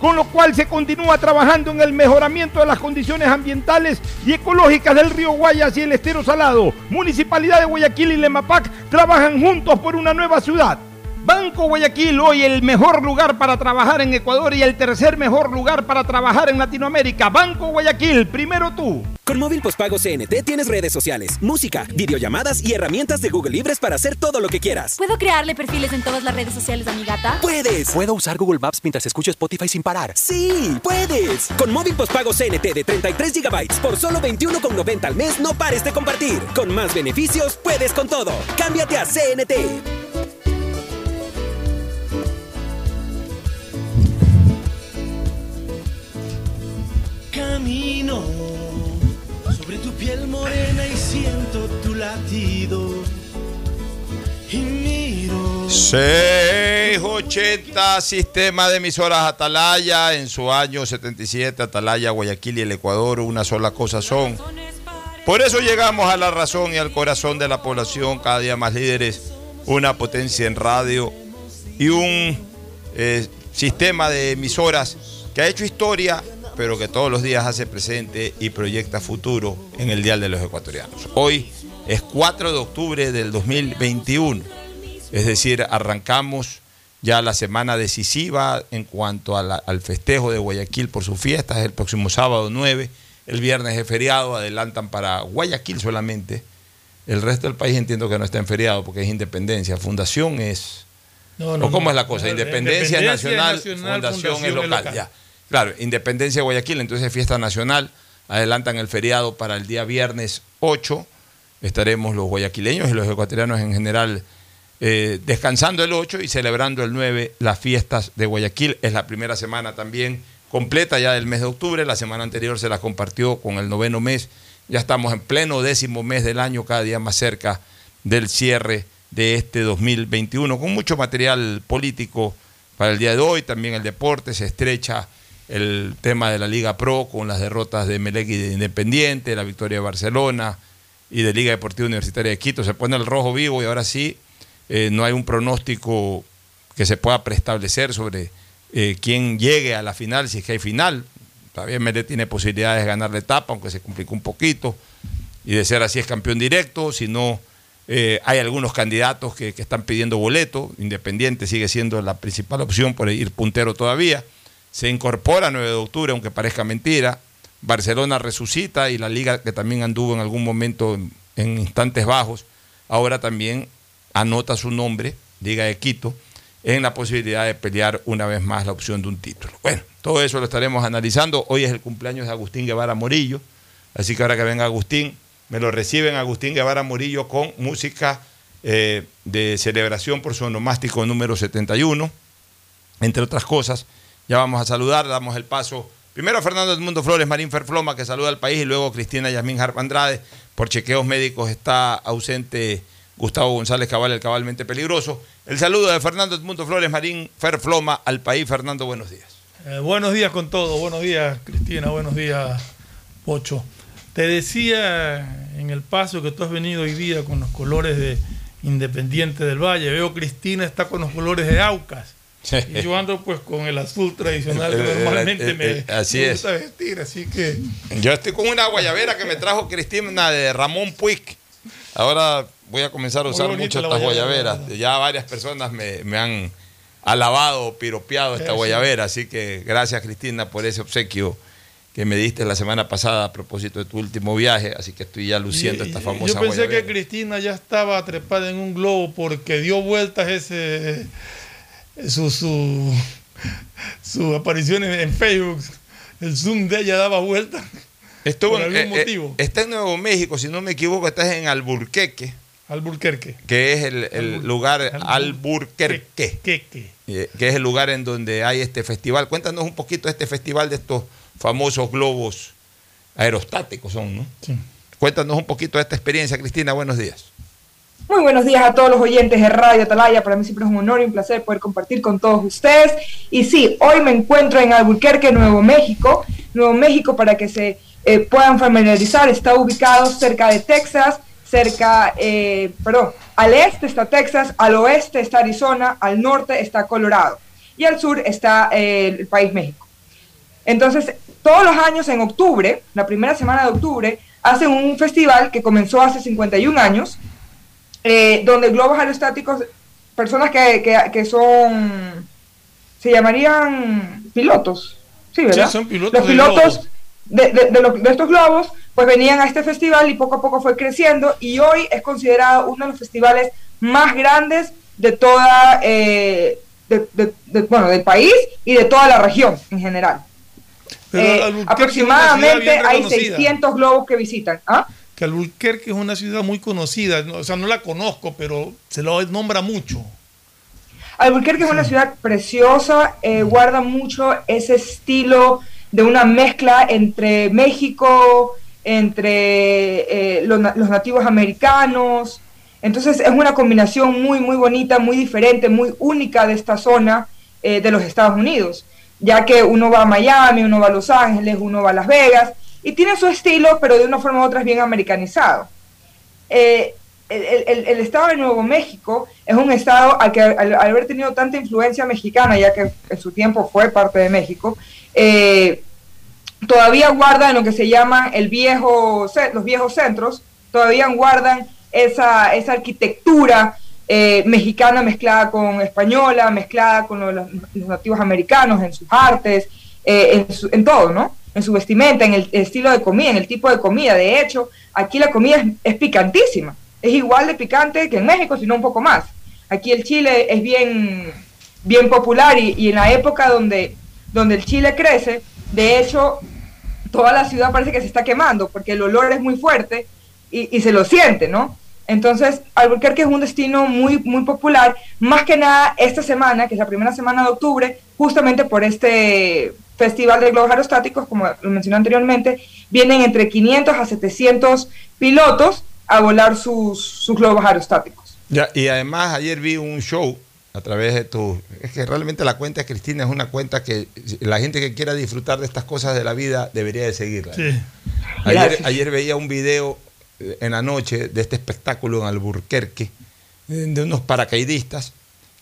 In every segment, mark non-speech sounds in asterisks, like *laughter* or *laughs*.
con lo cual se continúa trabajando en el mejoramiento de las condiciones ambientales y ecológicas del río Guayas y el estero salado. Municipalidad de Guayaquil y Lemapac trabajan juntos por una nueva ciudad. Banco Guayaquil, hoy el mejor lugar para trabajar en Ecuador y el tercer mejor lugar para trabajar en Latinoamérica. Banco Guayaquil, primero tú. Con móvil postpago CNT tienes redes sociales, música, videollamadas y herramientas de Google Libres para hacer todo lo que quieras. ¿Puedo crearle perfiles en todas las redes sociales a mi gata? ¡Puedes! ¿Puedo usar Google Maps mientras escucho Spotify sin parar? ¡Sí! ¡Puedes! Con móvil postpago CNT de 33 GB por solo 21,90 al mes, no pares de compartir. Con más beneficios, puedes con todo. Cámbiate a CNT. Camino sobre tu piel morena y siento tu latido. Y miro. 680 Sistema de emisoras Atalaya en su año 77, Atalaya, Guayaquil y el Ecuador, una sola cosa son. Por eso llegamos a la razón y al corazón de la población, cada día más líderes, una potencia en radio y un eh, sistema de emisoras que ha hecho historia pero que todos los días hace presente y proyecta futuro en el Dial de los Ecuatorianos. Hoy es 4 de octubre del 2021, es decir, arrancamos ya la semana decisiva en cuanto al festejo de Guayaquil por sus fiestas, el próximo sábado 9, el viernes es feriado, adelantan para Guayaquil solamente, el resto del país entiendo que no está en feriado porque es independencia, fundación es... No, no, ¿O cómo es la cosa? Independencia, nacional, fundación, es local. Ya. Claro, Independencia de Guayaquil, entonces fiesta nacional, adelantan el feriado para el día viernes 8, estaremos los guayaquileños y los ecuatorianos en general eh, descansando el 8 y celebrando el 9 las fiestas de Guayaquil. Es la primera semana también completa ya del mes de octubre, la semana anterior se la compartió con el noveno mes, ya estamos en pleno décimo mes del año, cada día más cerca del cierre de este 2021, con mucho material político para el día de hoy, también el deporte se estrecha el tema de la Liga Pro con las derrotas de Melec y de Independiente, la victoria de Barcelona y de Liga Deportiva Universitaria de Quito. Se pone el rojo vivo y ahora sí eh, no hay un pronóstico que se pueda preestablecer sobre eh, quién llegue a la final, si es que hay final. Todavía Melec tiene posibilidades de ganar la etapa, aunque se complicó un poquito, y de ser así es campeón directo, si no... Eh, hay algunos candidatos que, que están pidiendo boleto, Independiente sigue siendo la principal opción por ir puntero todavía se incorpora 9 de octubre, aunque parezca mentira. Barcelona resucita y la liga que también anduvo en algún momento en, instantes bajos, ahora también anota su nombre, Liga de Quito, en la posibilidad de pelear una vez más la opción de un título. Bueno, todo eso lo estaremos analizando. Hoy es el cumpleaños de Agustín Guevara Morillo, así que ahora que venga Agustín, me lo reciben Agustín Guevara Morillo con música eh, de celebración por su onomástico número 71, entre otras cosas. Ya vamos a saludar, damos el paso Primero a Fernando Edmundo Flores Marín Ferfloma, que saluda al país, y luego Cristina Yasmín Harp Andrade. Por chequeos médicos está ausente Gustavo González Cabal, el cabalmente peligroso. El saludo de Fernando Edmundo Flores Marín Ferfloma al país. Fernando, buenos días. Eh, buenos días con todo. Buenos días, Cristina. Buenos días, Pocho. Te decía en el paso que tú has venido hoy día con los colores de Independiente del Valle. Veo Cristina está con los colores de Aucas. Y yo ando pues con el azul tradicional que Eh, eh, normalmente eh, me, así me es. gusta vestir, así que Yo estoy con una guayabera que me trajo Cristina de Ramón Puig. Ahora voy a comenzar a usar mucho estas guayabera, guayaberas. Ya varias personas me, me han alabado, piropeado esta Sí, sí. guayabera. Así que gracias, Cristina, por ese obsequio que me diste la semana pasada a propósito de tu último viaje. Así que estoy ya luciendo Y- esta famosa Yo pensé guayabera. que Cristina ya estaba trepada en un globo porque dio vueltas ese su, su, su aparición en, en Facebook. El Zoom de ella daba vueltas. Estuvo por en- algún eh, eh, motivo. está en Nuevo México, si no me equivoco, estás en Alburqueque, Alburquerque. que es el, el Albur- lugar Albur- Alburquerque. Eh, que es el lugar en donde hay este festival. Cuéntanos un poquito de este festival de estos famosos globos aerostáticos son, ¿no? Sí. Cuéntanos un poquito de esta experiencia, Cristina, buenos días. Muy buenos días a todos los oyentes de Radio Atalaya. Para mí siempre es un honor y un placer poder compartir con todos ustedes. Y sí, hoy me encuentro en Albuquerque, Nuevo México. Nuevo México, para que se eh, puedan familiarizar, está ubicado cerca de Texas, cerca, eh, perdón, al este está Texas, al oeste está Arizona, al norte está Colorado y al sur está eh, el país México. Entonces, todos los años en octubre, la primera semana de octubre, hacen un festival que comenzó hace 51 años, eh, donde globos aerostáticos, personas que, que- que son, se llamarían pilotos, sí, ¿verdad? Sí, son pilotos Los pilotos de, de- de los- de estos globos, pues venían a este festival y poco a poco fue creciendo y hoy es considerado uno de los festivales más grandes de toda, eh, de- de- de- bueno, del país y de toda la región en general. Eh, aproximadamente hay reconocida. 600 globos que visitan. ¿Ah? Que Albuquerque es una ciudad muy conocida. no, O sea, no la conozco, pero se lo nombra mucho. Albuquerque es una ciudad preciosa, eh, guarda mucho ese estilo de una mezcla entre México, entre eh, los nativos americanos. Entonces es una combinación muy, muy bonita, muy diferente, muy única de esta zona eh, de los Estados Unidos, ya que uno va a Miami, uno va a Los Ángeles, uno va a Las Vegas, y tiene su estilo, pero de una forma u otra es bien americanizado. Eh, el, estado de Nuevo México es un estado al que al, haber tenido tanta influencia mexicana, ya que en su tiempo fue parte de México, eh, todavía guardan lo que se llama el viejo, los viejos centros, todavía guardan esa, esa arquitectura eh, mexicana mezclada con española, mezclada con los, nativos americanos en sus artes, eh, en todo, ¿no? En su vestimenta, en el estilo de comida, en el tipo de comida. De hecho, aquí la comida es, picantísima. Es igual de picante que en México, sino un poco más. Aquí el chile es bien, bien popular y, y en la época donde, donde el chile crece, de hecho, toda la ciudad parece que se está quemando porque el olor es muy fuerte y, y se lo siente, ¿no? Entonces, Albuquerque es un destino muy, muy popular, más que nada esta semana, que es la primera semana de octubre, justamente por este festival de globos aerostáticos, como lo mencioné anteriormente, vienen entre 500 a 700 pilotos a volar sus, sus globos aerostáticos. Ya, y además ayer vi un show a través de tu... Es que realmente la cuenta de Cristina es una cuenta que la gente que quiera disfrutar de estas cosas de la vida debería de seguirla. Sí. Ayer, ayer veía un video eh, en la noche de este espectáculo en Alburquerque de unos paracaidistas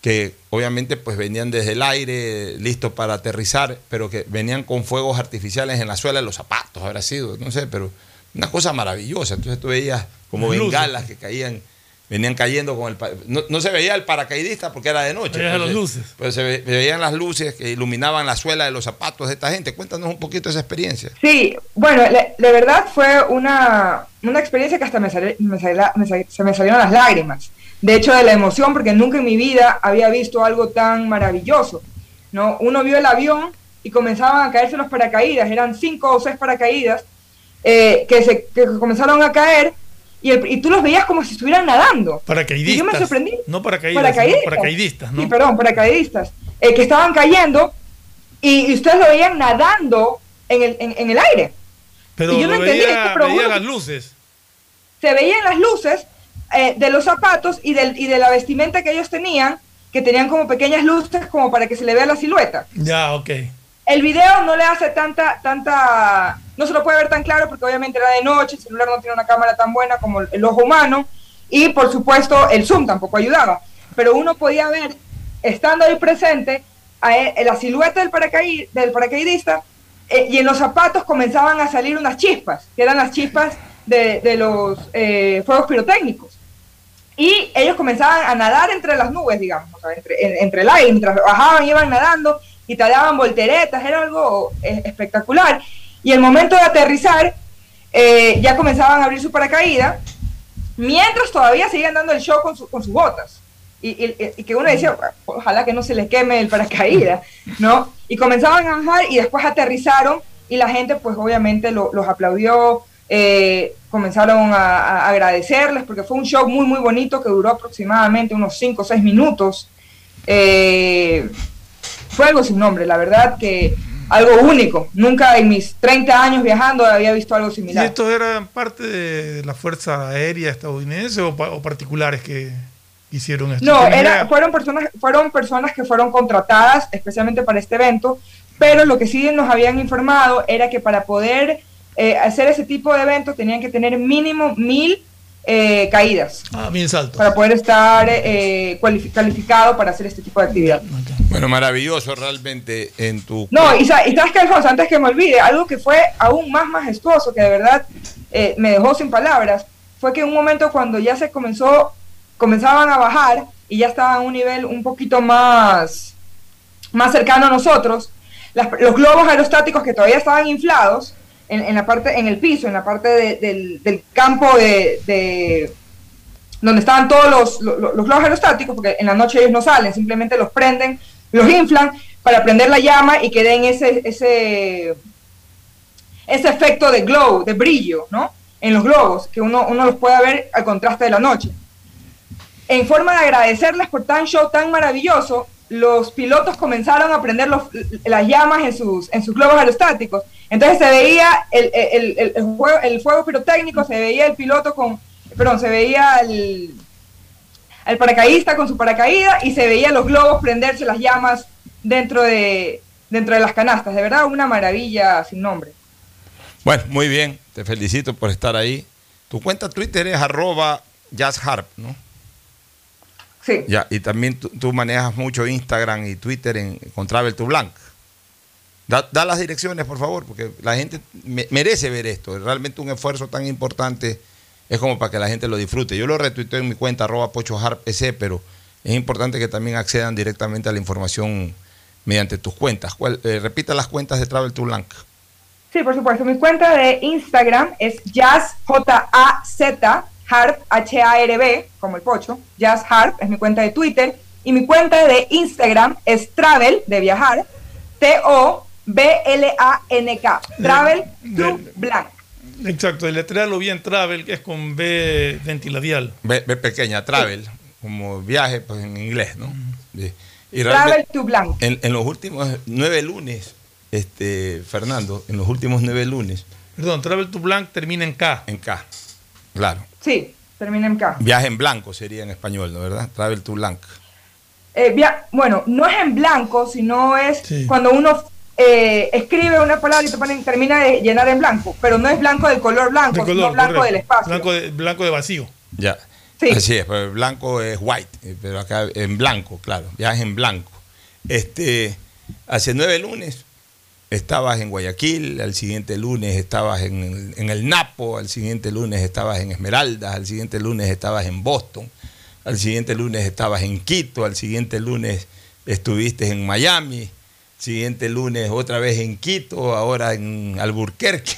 que obviamente pues venían desde el aire listos para aterrizar, pero que venían con fuegos artificiales en la suela de los zapatos, habrá sido, no sé, pero una cosa maravillosa. Entonces tú veías como luces. bengalas que caían, venían cayendo con el... No, no se veía el paracaidista porque era de noche. Pues, las luces. Pero se, ve- se veían las luces que iluminaban la suela de los zapatos de esta gente. Cuéntanos un poquito esa experiencia. Sí, bueno, la- de verdad fue una, una experiencia que hasta me, sali- me me se me salieron las lágrimas. De hecho, de la emoción, porque nunca en mi vida había visto algo tan maravilloso. ¿no? Uno vio el avión y comenzaban a caerse los paracaídas, eran cinco o seis paracaídas eh, que, se, que comenzaron a caer y, el- y tú los veías como si estuvieran nadando. Paracaidistas. Y yo me sorprendí. No paracaidistas, Paracaidistas. no, paracaidistas, ¿no? Sí, perdón, paracaidistas. eh, que estaban cayendo y, y ustedes lo veían nadando en el, en, en el aire. Pero Y yo no lo entendí veía, esto, pero veía las luces. se veían las luces eh, de los zapatos y, del, y de la vestimenta que ellos tenían, que tenían como pequeñas luces como para que se le vea la silueta. Ya, ok. El video no le hace tanta, tanta, no se lo puede ver tan claro porque obviamente era de noche, el celular no tiene una cámara tan buena como el, el ojo humano y por supuesto el zoom tampoco ayudaba, pero uno podía ver, estando ahí presente, a él- la silueta del, paracaí- del paracaidista eh, y en los zapatos comenzaban a salir unas chispas, que eran las chispas de, de los eh, fuegos pirotécnicos. Y ellos comenzaban a nadar entre las nubes, digamos, o sea, entre, en- entre el aire, mientras bajaban, iban nadando y te daban volteretas, era algo espectacular. Y el momento de aterrizar, eh, ya comenzaban a abrir su paracaídas, mientras todavía seguían dando el show con, su- con sus botas. Y, y- y que uno decía, ojalá que no se les queme el paracaídas, ¿no? Y comenzaban a bajar y después aterrizaron y la gente pues obviamente lo- los aplaudió, eh, comenzaron a, a agradecerles porque fue un show muy muy bonito que duró aproximadamente unos 5 o 6 minutos. Eh, fue algo sin nombre, la verdad que algo único. Nunca en mis 30 años viajando había visto algo ¿Y similar. estos eran parte de la Fuerza Aérea estadounidense o, pa- o particulares que hicieron esto? No, ¿Tienen era, fueron, personas, fueron personas que fueron contratadas especialmente para este evento, pero lo que sí nos habían informado era que para poder eh, hacer ese tipo de evento tenían que tener mínimo mil eh, caídas Ah, bien salto. para poder estar eh, calificado para hacer este tipo de actividad. Bueno, maravilloso realmente en tu... No, y, sa- y sabes que Alfonso, antes que me olvide, algo que fue aún más majestuoso, que de verdad eh, me dejó sin palabras, fue que en un momento cuando ya se comenzó, comenzaban a bajar y ya estaban a un nivel un poquito más, más cercano a nosotros, las- los globos aerostáticos que todavía estaban inflados en, la parte, en el piso, en la parte de- del, del campo de, de- donde estaban todos los, lo- lo- los globos aerostáticos, porque en la noche ellos no salen, simplemente los prenden, los inflan para prender la llama y que den ese, ese, ese efecto de glow, de brillo, ¿no? En los globos, que uno, uno los pueda ver al contraste de la noche. En forma de agradecerles por tan show tan maravilloso, los pilotos comenzaron a prender los- las llamas en sus, en sus globos aerostáticos. Entonces se veía el, el, el- el fuego, el fuego pirotécnico, se veía el piloto con, perdón, se veía el, el paracaidista con su paracaídas y se veía los globos prenderse las llamas dentro de, dentro de las canastas. De verdad, una maravilla sin nombre. Bueno, muy bien, te felicito por estar ahí. Tu cuenta Twitter es arroba jazzharp, ¿no? Sí. Ya, y también tú, tú manejas mucho Instagram y Twitter en, con Travel to Blanc. Da, las direcciones, por favor, porque la gente me- merece ver esto. Realmente un esfuerzo tan importante es como para que la gente lo disfrute. Yo lo retuiteo en mi cuenta, arroba pochoharpc, pero es importante que también accedan directamente a la información mediante tus cuentas. ¿Cuál- eh, repita las cuentas de Travel to Blanc. Sí, por supuesto. Mi cuenta de Instagram es jazz, J-A-Z, harp, H-A-R-B, como el pocho. Jazz Harp es mi cuenta de Twitter. Y mi cuenta de Instagram es travel, de viajar, T-O-B-L-A-N-K. Travel to Blanc. Exacto, deletréalo bien Travel, que es con B ventiladial. B, B pequeña, Travel, como viaje pues, en inglés, ¿no? Sí. Y Travel to Blanc. En, en los últimos nueve lunes, este, Fernando, en los últimos nueve lunes. Perdón, Travel to Blanc termina en K. En K, claro. Sí, termina en K. Viaje en blanco sería en español, ¿no verdad? Travel to blank. Eh, via- bueno, no es en blanco, sino es Sí. cuando uno eh, escribe una palabra y te ponen- termina de llenar en blanco, pero no es blanco del color blanco, De sino blanco correcto. del espacio. Blanco de, blanco de vacío. Ya. Sí. Así es, pues blanco es white, eh, pero acá en blanco, claro, viaje en blanco. Este, hace nueve lunes estabas en Guayaquil, al siguiente lunes estabas en el, en el Napo, al siguiente lunes estabas en Esmeraldas, al siguiente lunes estabas en Boston, al siguiente lunes estabas en Quito, al siguiente lunes estuviste en Miami, siguiente lunes otra vez en Quito, ahora en Alburquerque.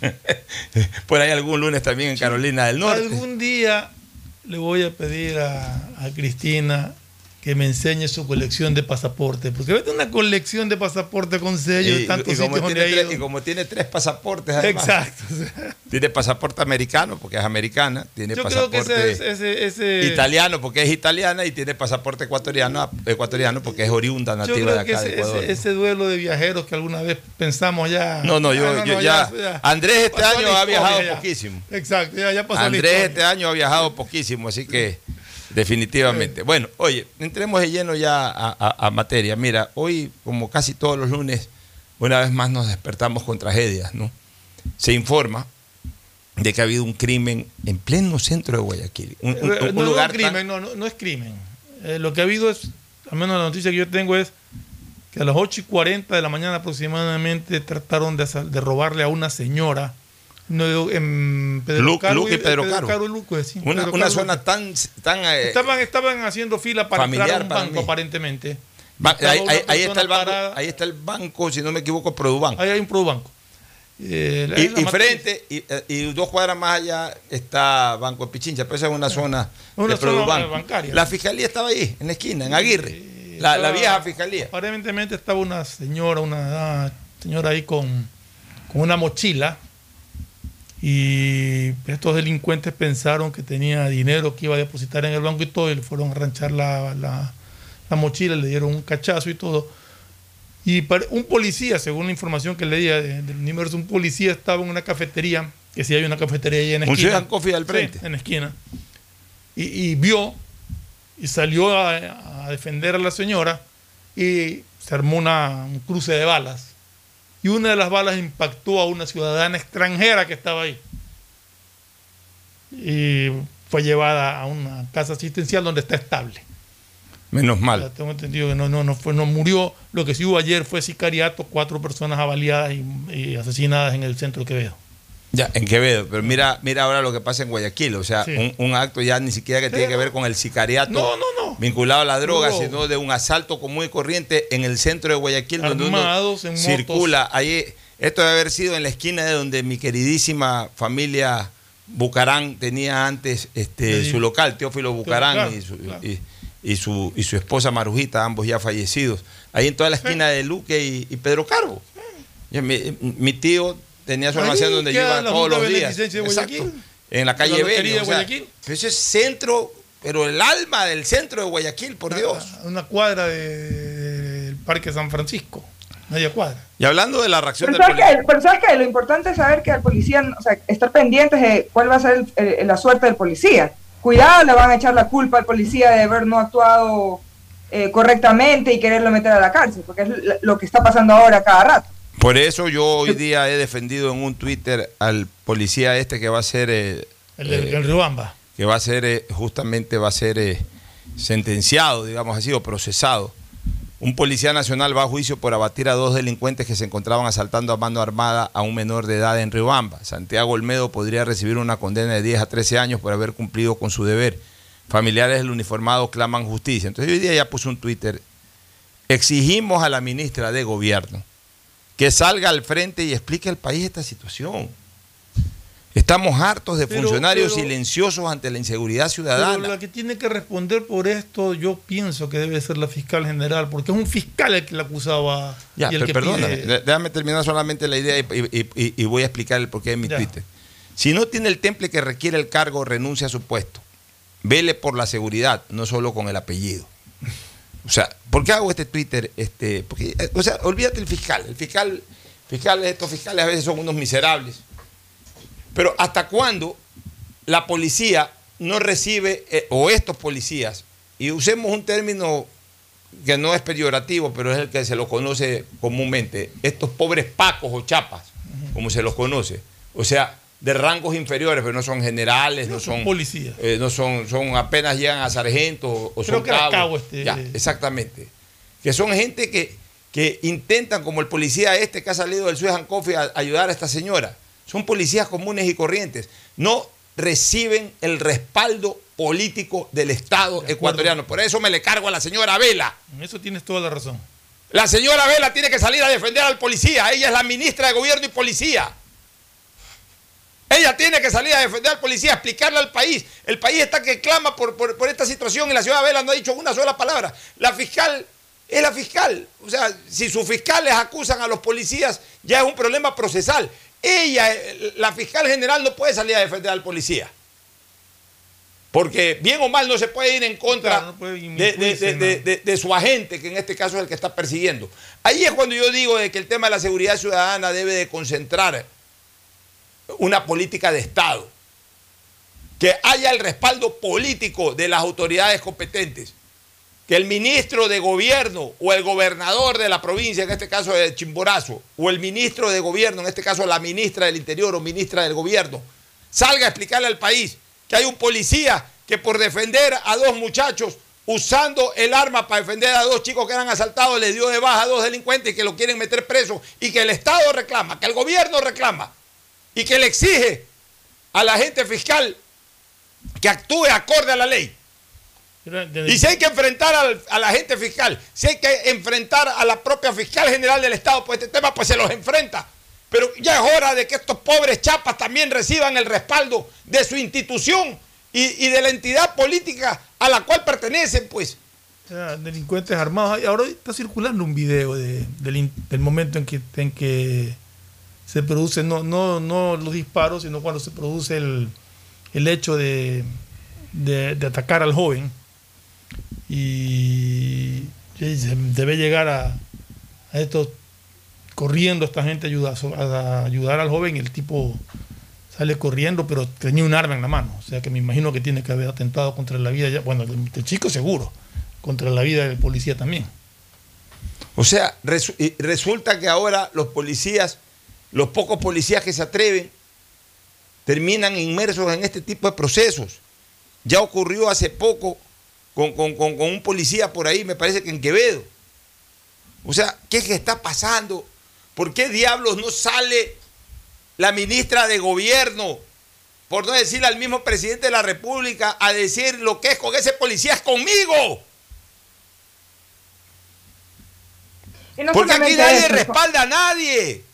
*laughs* Por ahí algún lunes también en Carolina del Norte. Algún día le voy a pedir a, a Cristina que me enseñe su colección de pasaportes. Porque vete una colección de pasaportes con sellos de Y, tantos y como sitios tiene tres, y como tiene tres pasaportes, además. Exacto. Tiene pasaporte americano porque es americana, tiene Yo creo que pasaporte ese, ese, ese- italiano porque es italiana y tiene pasaporte ecuatoriano, ecuatoriano porque es oriunda yo nativa creo de que acá de ese, Ecuador. ese- duelo de viajeros que alguna vez pensamos ya. No, no, yo, Ah, yo ya, Andrés este año ha viajado ya. poquísimo. Exacto, ya, ya pasó Andrés este año ha viajado poquísimo, así que definitivamente. Bueno, oye, entremos de lleno ya a, a- a materia. Mira, hoy, como casi todos los lunes, una vez más nos despertamos con tragedias, ¿no? Se informa de que ha habido un crimen en pleno centro de Guayaquil. Un, un- Eh, un no, no, lugar crimen, tan- no, no, no es crimen. Eh, lo que ha habido es, al menos la noticia que yo tengo es que a las 8 y 40 de la mañana aproximadamente trataron de robarle a una señora no, en Pedro Caro y Pedro Caro. y Luque, sí, una, Pedro una Caro y zona Luque. tan... tan eh, Estaban, estaban haciendo fila para entrar a un banco, mí. aparentemente. ahí, está el banco, parada. ahí está el banco, si no me equivoco, Produbanco. Ahí hay un Probanco. Eh, Y, frente, y, eh, y dos cuadras más allá está Banco de Pichincha, pero esa es una zona Una de zona Produbanco. bancaria. La fiscalía estaba ahí, en la esquina, en Aguirre. La, la Estaba- vieja fiscalía. Aparentemente estaba una señora, una ah, señora ahí con, con una mochila y estos delincuentes pensaron que tenía dinero que iba a depositar en el banco y todo y le fueron a ranchar la, la- la mochila, le dieron un cachazo y todo. Y un policía, según la información que leía de- del universo, un policía estaba en una cafetería, que sí hay una cafetería ahí en la esquina. Sudan Coffee al Sí, frente. en la esquina. Y, y vio y salió a, a defender a la señora y se armó una, un cruce de balas. Y una de las balas impactó a una ciudadana extranjera que estaba ahí. Y fue llevada a una casa asistencial donde está estable. Menos mal. tengo entendido que no, no, no, fue, no murió. Lo que sí hubo ayer fue sicariato, cuatro personas avaliadas y, y asesinadas en el centro de Quevedo. Ya, en Quevedo. Pero mira, mira ahora lo que pasa en Guayaquil. O sea, Sí. un, un acto ya ni siquiera que tiene que ver con el sicariato No, no, no. vinculado a la droga, No. sino de un asalto común y corriente en el centro de Guayaquil, donde uno Armados motos. circula. Ahí, esto debe haber sido en la esquina de donde mi queridísima familia Bucarán tenía antes este, Sí. su local, Teófilo Bucarán Claro, y, su, claro. y- y su, y su esposa Marujita, ambos ya fallecidos. Ahí en toda la esquina de Luque y, Pedro Carbo. Mi tío tenía su Ahí almacén donde la todos los días. Exacto. Guayaquil. En la calle Bello. o sea, eso es centro, pero el alma del centro de Guayaquil, por Dios. A Una cuadra de- del Parque San Francisco. Media cuadra. Y hablando de la reacción Pero del ¿sabes, policía. qué? Pero ¿sabes qué? Lo importante es saber que al policía, o sea, estar pendientes de cuál va a ser el- el- la suerte del policía. Cuidado, le van a echar la culpa al policía de haber no actuado eh, correctamente y quererlo meter a la cárcel, porque es lo- lo que está pasando ahora cada rato. Por eso yo hoy día he defendido en un Twitter al policía este que va a ser eh, El eh, el Riobamba. que va a ser eh, justamente va a ser eh, sentenciado, digamos así, o procesado. Un policía nacional va a juicio por abatir a dos delincuentes que se encontraban asaltando a mano armada a un menor de edad en Riobamba. Santiago Olmedo podría recibir una condena de 10 a 13 años por haber cumplido con su deber. Familiares del uniformado claman justicia. Entonces hoy día ya puse un Twitter. Exigimos a la ministra de Gobierno que salga al frente y explique al país esta situación. Estamos hartos de Pero- funcionarios pero- silenciosos ante la inseguridad Pero ciudadana. la que tiene que responder por esto, yo pienso que debe ser la fiscal general, porque es un fiscal el que la acusaba. Ya, y el pero que perdóname, pide- déjame terminar solamente la idea y, y- y- y voy a explicar el porqué de mi. Twitter. Si no tiene el temple que requiere el cargo, renuncia a su puesto. Vele por la seguridad, no solo con el apellido. O sea, ¿por qué hago este Twitter? Este, eh, o sea, olvídate el fiscal. El fiscal, fiscales, estos fiscales a veces son unos miserables. Pero ¿hasta cuándo la policía no recibe, eh, o estos policías, y usemos un término que no es peyorativo, pero es el que se lo conoce comúnmente, estos pobres pacos o chapas, como se los conoce, o sea, de rangos inferiores, pero no son generales, no, No son son policías. eh, no son, son apenas llegan a sargento o, o Creo son que cabos. cabo este- Ya, exactamente. Que son gente que, que intentan, como el policía este que ha salido del Suez Coffee, a ayudar a esta señora. Son policías comunes y corrientes. No reciben el respaldo político del Estado ecuatoriano. Por eso me le cargo a la señora Vela. En eso tienes toda la razón. La señora Vela tiene que salir a defender al policía. Ella es la ministra de Gobierno y Policía. Ella tiene que salir a defender al policía, explicarle al país. El país está que clama por, por, por esta situación y la ciudad de Vela no ha dicho una sola palabra. La fiscal es la fiscal. O sea, si sus fiscales acusan a los policías, ya es un problema procesal. Ella, la fiscal general, no puede salir a defender al policía. Porque bien o mal no se puede ir en contra Claro, no puede de, de- de- de su agente, que en este caso es el que está persiguiendo. Ahí es cuando yo digo de que el tema de la seguridad ciudadana debe de concentrar una política de Estado. Que haya el respaldo político de las autoridades competentes. Que el ministro de gobierno o el gobernador de la provincia, en este caso de Chimborazo, o el ministro de gobierno, en este caso la ministra del Interior o ministra del gobierno, salga a explicarle al país que hay un policía que por defender a dos muchachos usando el arma para defender a dos chicos que eran asaltados, le dio de baja a dos delincuentes que lo quieren meter preso y que el Estado reclama, que el gobierno reclama y que le exige a la gente fiscal que actúe acorde a la ley. Y si hay que enfrentar al- a la gente fiscal, si hay que enfrentar a la propia fiscal general del Estado por este tema, pues se los enfrenta. Pero ya es hora de que estos pobres chapas también reciban el respaldo de su institución y, y de la entidad política a la cual pertenecen, pues. O sea, delincuentes armados. Ahora está circulando un video de- del, del momento en que, en que se produce, no, no, no los disparos, sino cuando se produce el, el hecho de, de- atacar al joven. Y, se debe llegar a, a estos corriendo esta gente ayuda, a ayudar al joven el tipo sale corriendo pero tenía un arma en la mano o sea que me imagino que tiene que haber atentado contra la vida ya bueno el, el chico seguro contra la vida del policía también O sea, resulta que ahora los policías, los pocos policías que se atreven, terminan inmersos en este tipo de procesos. Ya ocurrió hace poco con, con- con- con un policía por ahí, me parece que en Quevedo. O sea, ¿qué es que está pasando? ¿Por qué diablos no sale la ministra de gobierno, por no decirle al mismo presidente de la República, a decir lo que es con ese policía es conmigo? No Porque aquí nadie eso, respalda a nadie.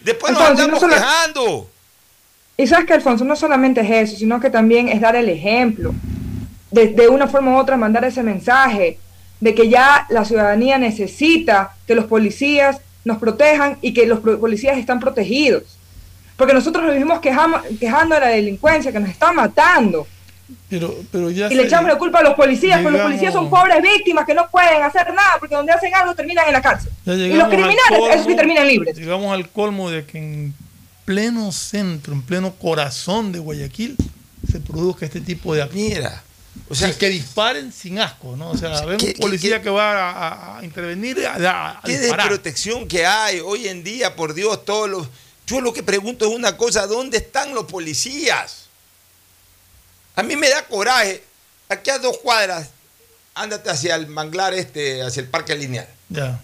Después nos andamos no solo- quejando. Y sabes que Alfonso no solamente es eso, sino que también es dar el ejemplo. De, de una forma u otra mandar ese mensaje de que ya la ciudadanía necesita que los policías nos protejan y que los policías están protegidos. Porque nosotros nos vivimos quejando de la delincuencia que nos está matando. Pero pero ya Y le echamos la culpa a los policías, pero los llegamos- policías son pobres víctimas que no pueden hacer nada porque donde hacen algo terminan en la cárcel. Y llegamos los al criminales, esos sí colmo- terminan libres. llegamos al colmo de que en pleno centro en pleno corazón de Guayaquil se produzca este tipo de Mira, o sea, y que disparen sin asco, ¿no? O sea, ven ¿qué- un policía que va a, intervenir a, a- a qué disparar. desprotección que hay hoy en día, por Dios, todos los. Yo lo que pregunto es una cosa: ¿dónde están los policías? A mí me da coraje. Aquí a dos cuadras, ándate hacia el manglar este, hacia el parque lineal. Ya.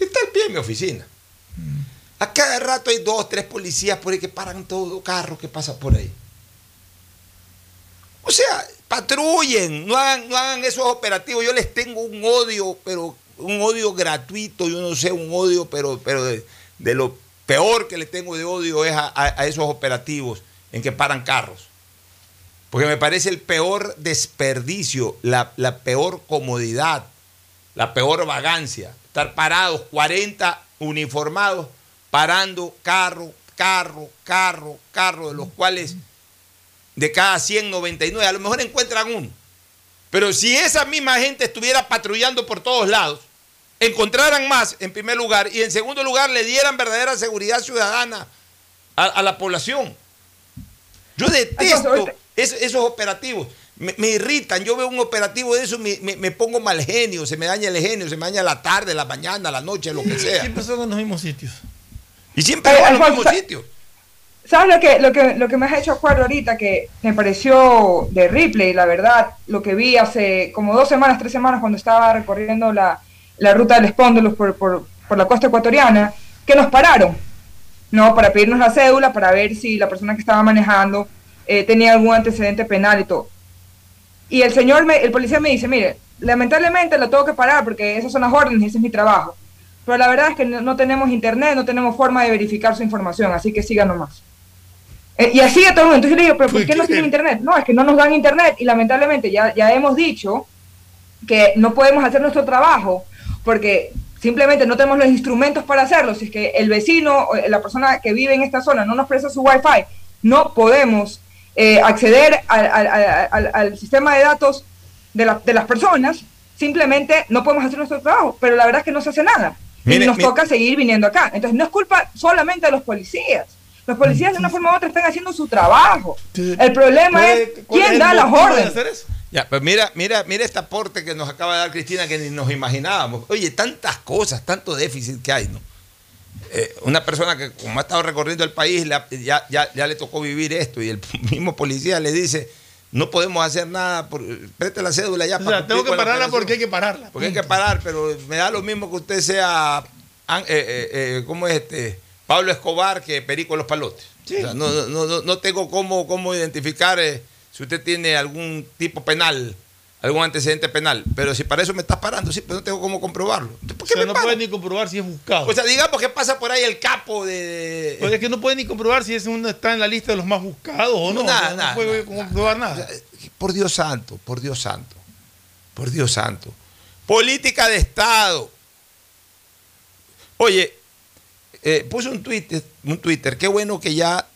Está el pie de mi oficina. A cada rato hay dos, tres policías por ahí que paran todo carro que pasa por ahí. O sea, patrullen, no hagan, no hagan esos operativos. Yo les tengo un odio, pero un odio gratuito, yo no sé, un odio, pero, pero de, de lo peor que le tengo de odio es a, a- a esos operativos en que paran carros. Porque me parece el peor desperdicio, la, la peor comodidad, la peor vagancia. Estar parados, 40 uniformados, parando carro, carro, carro, carro, de los cuales de cada 199, a lo mejor encuentran uno. Pero si esa misma gente estuviera patrullando por todos lados, encontraran más en primer lugar y en segundo lugar le dieran verdadera seguridad ciudadana a, a la población. Yo detesto es- esos operativos. Me, me irritan. Yo veo un operativo de eso, me, me- me pongo mal genio, se me daña el genio, se me daña la tarde, la mañana, la noche, lo que sea. Siempre son en los mismos sitios. Y siempre van a los mismos sitios. ¿Sabes lo que, lo, que, lo que me has hecho acuerdo ahorita? Que me pareció de Ripley, la verdad, lo que vi hace como dos semanas, tres semanas, cuando estaba recorriendo la, la ruta del Espóndolos por, por, por la costa ecuatoriana, que nos pararon, ¿no? Para pedirnos la cédula, para ver si la persona que estaba manejando eh, tenía algún antecedente penal y todo. Y el señor, me, el policía me dice, mire, lamentablemente lo tengo que parar porque esas son las órdenes y ese es mi trabajo. Pero la verdad es que no, no tenemos internet, no tenemos forma de verificar su información, así que siga nomás. Eh, y así a todo el mundo. Entonces yo le digo, ¿pero por qué no tienen internet? No, es que no nos dan internet y lamentablemente ya, ya hemos dicho que no podemos hacer nuestro trabajo porque simplemente no tenemos los instrumentos para hacerlo. Si es que el vecino o la persona que vive en esta zona no nos presta su wifi, no podemos eh, acceder al, al- al- al sistema de datos de, la- de las personas, simplemente no podemos hacer nuestro trabajo, pero la verdad es que no se hace nada. Mire, y nos mire- toca seguir viniendo acá. Entonces no es culpa solamente de los policías. Los policías de una forma u otra están haciendo su trabajo. El problema es ¿Cuál es quién da las órdenes. Ya, pues mira, mira, mira este aporte que nos acaba de dar Cristina que ni nos imaginábamos. Oye, tantas cosas, tanto déficit que hay, ¿no? Eh, una persona que como ha estado recorriendo el país ya, ya, ya le tocó vivir esto y el *laughs* mismo policía le dice, no podemos hacer nada, por, preste la cédula ya O para sea, tengo que pararla operación". porque hay que pararla. Porque hay que parar, pero me da lo mismo que usted sea, eh, eh, eh, ¿cómo es este? Pablo Escobar que Perico Los Palotes. O sea, no, no, no, no tengo cómo, cómo identificar si usted tiene algún tipo penal, algún antecedente penal. Pero si para eso me estás parando, sí, pero no tengo cómo comprobarlo. ¿Por O qué sea, me no para? puede ni comprobar si es buscado. O sea, digamos que pasa por ahí el capo de... Pues es que no puede ni comprobar si ese uno está en la lista de los más buscados o no. Nada, O sea, no nada, puede comprobar nada. Por Dios santo, por Dios santo, por Dios santo. Política de Estado. Oye, eh, puse un Twitter, un Twitter, qué bueno que ya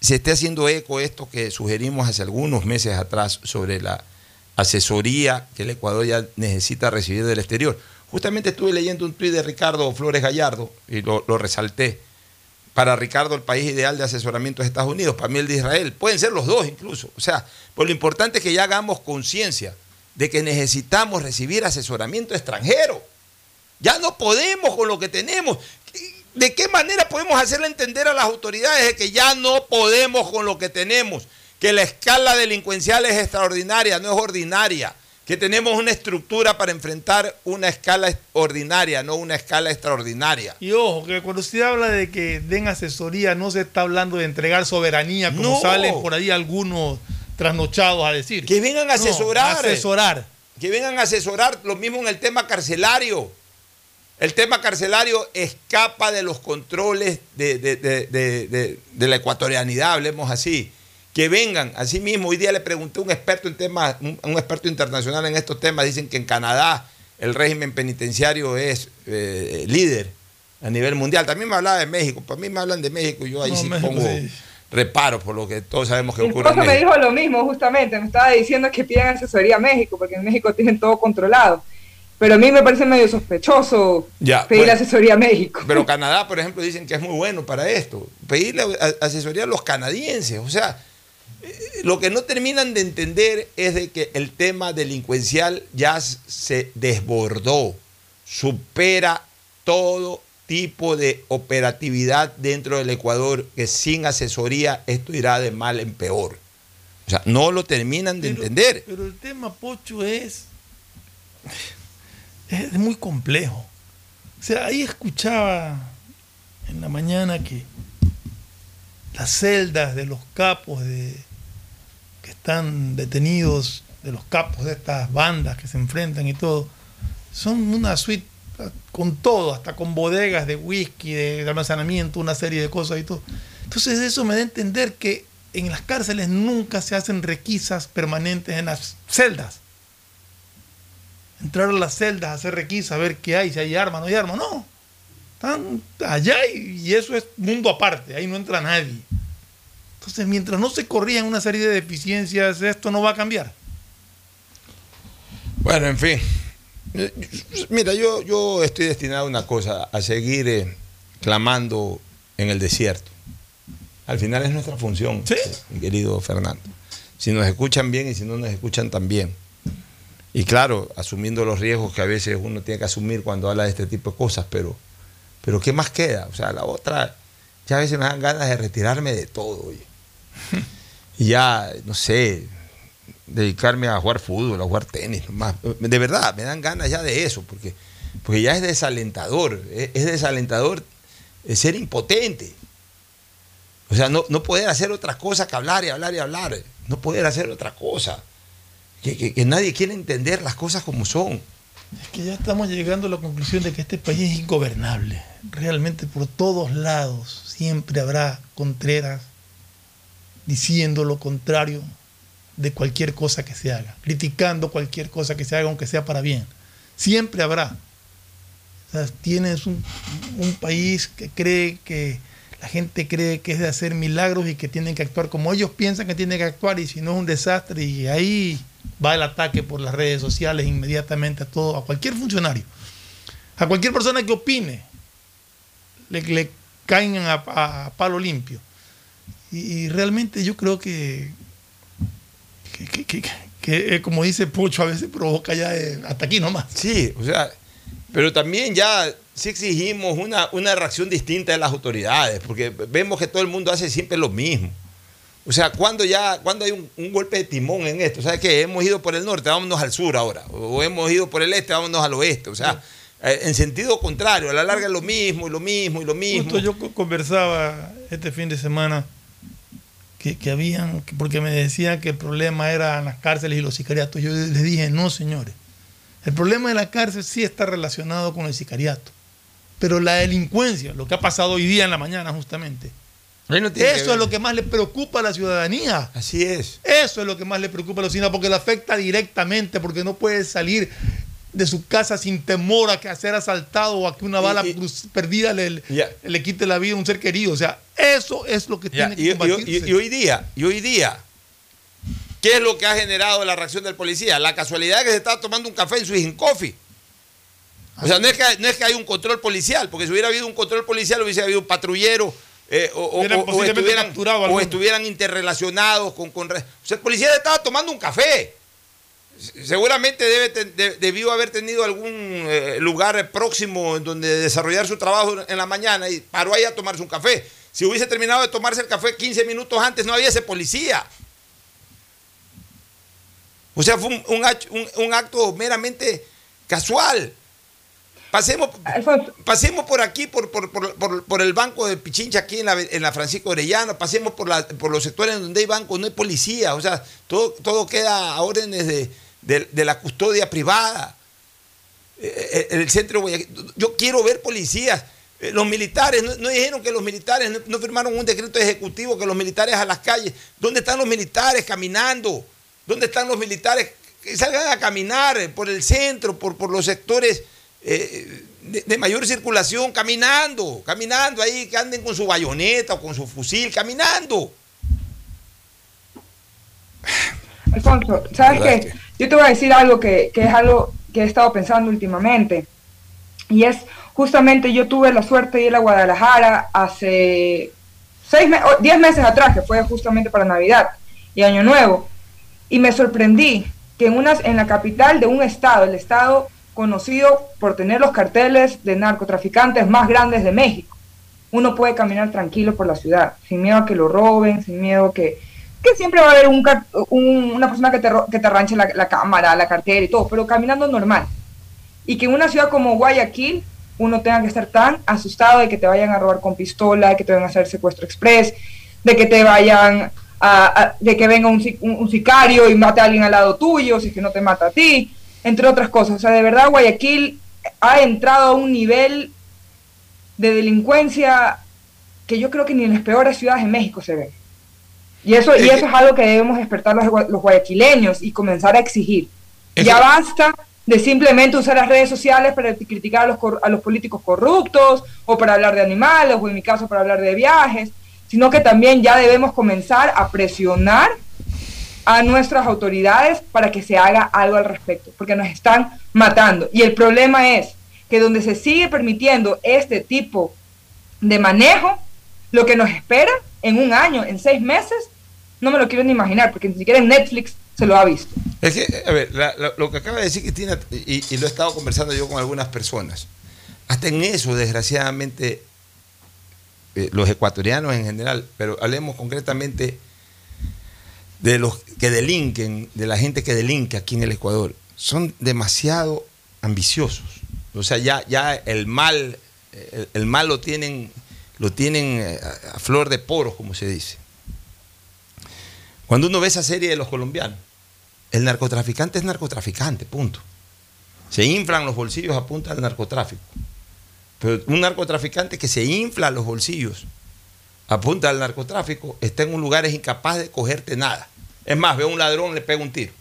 se esté haciendo eco esto que sugerimos hace algunos meses atrás sobre la asesoría que el Ecuador ya necesita recibir del exterior. Justamente estuve leyendo un tuit de Ricardo Flores Gallardo y lo, resalté. Para Ricardo, el país ideal de asesoramiento es Estados Unidos, para mí el de Israel. Pueden ser los dos incluso. O sea, pues lo importante es que ya hagamos conciencia de que necesitamos recibir asesoramiento extranjero. Ya no podemos con lo que tenemos. ¿De qué manera podemos hacerle entender a las autoridades de que ya no podemos con lo que tenemos? Que la escala delincuencial es extraordinaria, no es ordinaria. Que tenemos una estructura para enfrentar una escala ordinaria, no una escala extraordinaria. Y ojo, que cuando usted habla de que den asesoría, no se está hablando de entregar soberanía, como No. salen por ahí algunos trasnochados a decir. Que vengan a No, asesorar. asesorar. Que vengan a asesorar lo mismo en el tema carcelario. El tema carcelario escapa de los controles de- de- de- de la ecuatorianidad, hablemos así. Que vengan, así mismo, hoy día le pregunté a un experto en temas, un, un experto internacional en estos temas, dicen que en Canadá el régimen penitenciario es eh, líder a nivel mundial. También me hablaba de México, para mí me hablan de México, yo ahí No, sí México pongo sí. reparos por lo que todos sabemos que Mi ocurre esposo me dijo lo mismo justamente, me estaba diciendo que piden asesoría a México, porque en México tienen todo controlado. Pero a mí me parece medio sospechoso Ya, pedir bueno. asesoría a México. Pero *laughs* Canadá, por ejemplo, dicen que es muy bueno para esto. Pedirle asesoría a los canadienses. O sea, lo que no terminan de entender es de que el tema delincuencial ya se desbordó, supera todo tipo de operatividad dentro del Ecuador, que sin asesoría esto irá de mal en peor. O sea, no lo terminan de entender. Pero el tema, Pocho, es, es muy complejo. O sea, ahí escuchaba en la mañana que las celdas de los capos de, que están detenidos, de los capos de estas bandas que se enfrentan y todo, son una suite con todo, hasta con bodegas de whisky, de almacenamiento, una serie de cosas y todo. Entonces eso me da a entender que en las cárceles nunca se hacen requisas permanentes en las celdas. Entrar a las celdas, hacer requisas, ver qué hay, si hay armas, no hay armas, no. Están allá y, y eso es mundo aparte, ahí no entra nadie. Entonces, mientras no se corrijan una serie de deficiencias, esto no va a cambiar. Bueno, en fin. Eh, Mira, yo, yo estoy destinado a una cosa, a seguir eh, clamando en el desierto. Al final es nuestra función, mi querido Fernando. Si nos escuchan bien y si no nos escuchan también. Y claro, asumiendo los riesgos que a veces uno tiene que asumir cuando habla de este tipo de cosas, pero, pero ¿qué más queda? O sea, la otra, ya a veces me dan ganas de retirarme de todo. Y ya, no sé, dedicarme a jugar fútbol, a jugar tenis, nomás. De verdad, me dan ganas ya de eso, porque, porque ya es desalentador, es, es desalentador eh, ser impotente. O sea, no, no poder hacer otra cosa que hablar y hablar y hablar, no poder hacer otra cosa. Que, que- que nadie quiere entender las cosas como son. Es que ya estamos llegando a la conclusión de que este país es ingobernable. Realmente por todos lados siempre habrá contreras diciendo lo contrario de cualquier cosa que se haga, criticando cualquier cosa que se haga, aunque sea para bien. Siempre habrá. Tienes un, un país que cree que la gente cree que es de hacer milagros y que tienen que actuar como ellos piensan que tienen que actuar y si no es un desastre y ahí va el ataque por las redes sociales inmediatamente a todo, a cualquier funcionario, a cualquier persona que opine, le, le caen a, a palo limpio. Y, y realmente yo creo que, que, que- que- que, eh, como dice Pocho, a veces provoca ya eh, hasta aquí nomás. Sí, o sea, pero también ya sí exigimos una, una reacción distinta de las autoridades, porque vemos que todo el mundo hace siempre lo mismo. O sea, cuando ya, cuando hay un, un golpe de timón en esto, ¿sabes qué? Hemos ido por el norte, vámonos al sur ahora, o hemos ido por el este, vámonos al oeste, o sea, en sentido contrario, a la larga es lo mismo y lo mismo y lo mismo. Justo yo co- conversaba este fin de semana que, que habían, que- porque me decían que el problema eran las cárceles y los sicariatos. Yo les dije, no, señores. El problema de la cárcel sí está relacionado con el sicariato. Pero la delincuencia, lo que ha pasado hoy día en la mañana justamente, no eso es lo que más le preocupa a la ciudadanía. Así es. Eso es lo que más le preocupa a la ciudadanía porque le afecta directamente, porque no puede salir de su casa sin temor a que a ser asaltado o a que una bala y- cruz- perdida le, le quite la vida a un ser querido. O sea, eso es lo que tiene que y- combatirse. y- hoy día, y hoy día, ¿qué es lo que ha generado la reacción del policía? La casualidad de que se estaba tomando un café en Swiss Coffee. O sea, no es, que, no es que hay un control policial, porque si hubiera habido un control policial hubiese habido un patrullero eh, o, estuvieran, o interrelacionados con, con... O sea, el policía estaba tomando un café. Se- Seguramente debe de- debió haber tenido algún eh, lugar próximo en donde desarrollar su trabajo en la mañana y paró ahí a tomarse un café. Si hubiese terminado de tomarse el café 15 minutos antes, no había ese policía. O sea, fue un, un acto meramente casual. Pasemos, pasemos por aquí, por, por, por- por- por el banco de Pichincha, aquí en la, en la Francisco Orellano, pasemos por, la- por los sectores donde hay bancos, no hay policía, o sea, todo, todo queda a órdenes de, de- la custodia privada. Eh, eh, el centro de Guayaquil. Yo quiero ver policías. Eh, Los militares, no, dijeron que los militares no, firmaron un decreto ejecutivo, que los militares a las calles. ¿Dónde están los militares caminando? ¿Dónde están los militares? Que salgan a caminar por el centro, por, por los sectores de, de mayor circulación, caminando, caminando ahí, que anden con su bayoneta o con su fusil, caminando. Alfonso, ¿sabes ¿Verdad qué? que? Yo te voy a decir algo que, que es algo que he estado pensando últimamente. Y es, justamente yo tuve la suerte de ir a Guadalajara hace seis me- diez meses atrás, que fue justamente para Navidad y Año Nuevo. Y me sorprendí que en, unas, en la capital de un estado, el estado conocido por tener los carteles de narcotraficantes más grandes de México, uno puede caminar tranquilo por la ciudad, sin miedo a que lo roben, sin miedo a que que siempre va a haber un un- una persona que te, que te arranche la, cámara, la cartera y todo, pero caminando normal. Y que en una ciudad como Guayaquil uno tenga que estar tan asustado de que te vayan a robar con pistola, de que te vayan a hacer secuestro express, de que te vayan a, de que venga un- un sicario y mate a alguien al lado tuyo, si es que no te mata a ti, entre otras cosas. O sea, de verdad Guayaquil ha entrado a un nivel de delincuencia que yo creo que ni en las peores ciudades de México se ve. Y eso, y que- eso es algo que debemos despertar los, gua- los guayaquileños y comenzar a exigir. Ya basta de simplemente usar las redes sociales para criticar a los, a los políticos corruptos o para hablar de animales o en mi caso para hablar de viajes, sino que también ya debemos comenzar a presionar a nuestras autoridades para que se haga algo al respecto, porque nos están matando. Y el problema es que donde se sigue permitiendo este tipo de manejo, lo que nos espera en un año, en seis meses, no me lo quiero ni imaginar, porque ni siquiera en Netflix se lo ha visto. Es que, a ver, lo que acaba de decir Cristina, y, lo he estado conversando yo con algunas personas, hasta en eso, desgraciadamente, eh, los ecuatorianos en general, pero hablemos concretamente de los que delinquen, de la gente que delinque aquí en el Ecuador, son demasiado ambiciosos. O sea, ya, ya el mal, el mal lo tienen, lo tienen eh, a, a flor de poros, como se dice. Cuando uno ve esa serie de los colombianos, el narcotraficante es narcotraficante, punto. Se inflan los bolsillos a punta del narcotráfico. Pero un narcotraficante que se infla los bolsillos apunta al narcotráfico, está en un lugar es incapaz de cogerte nada. Es más, ve a un ladrón, le pega un tiro.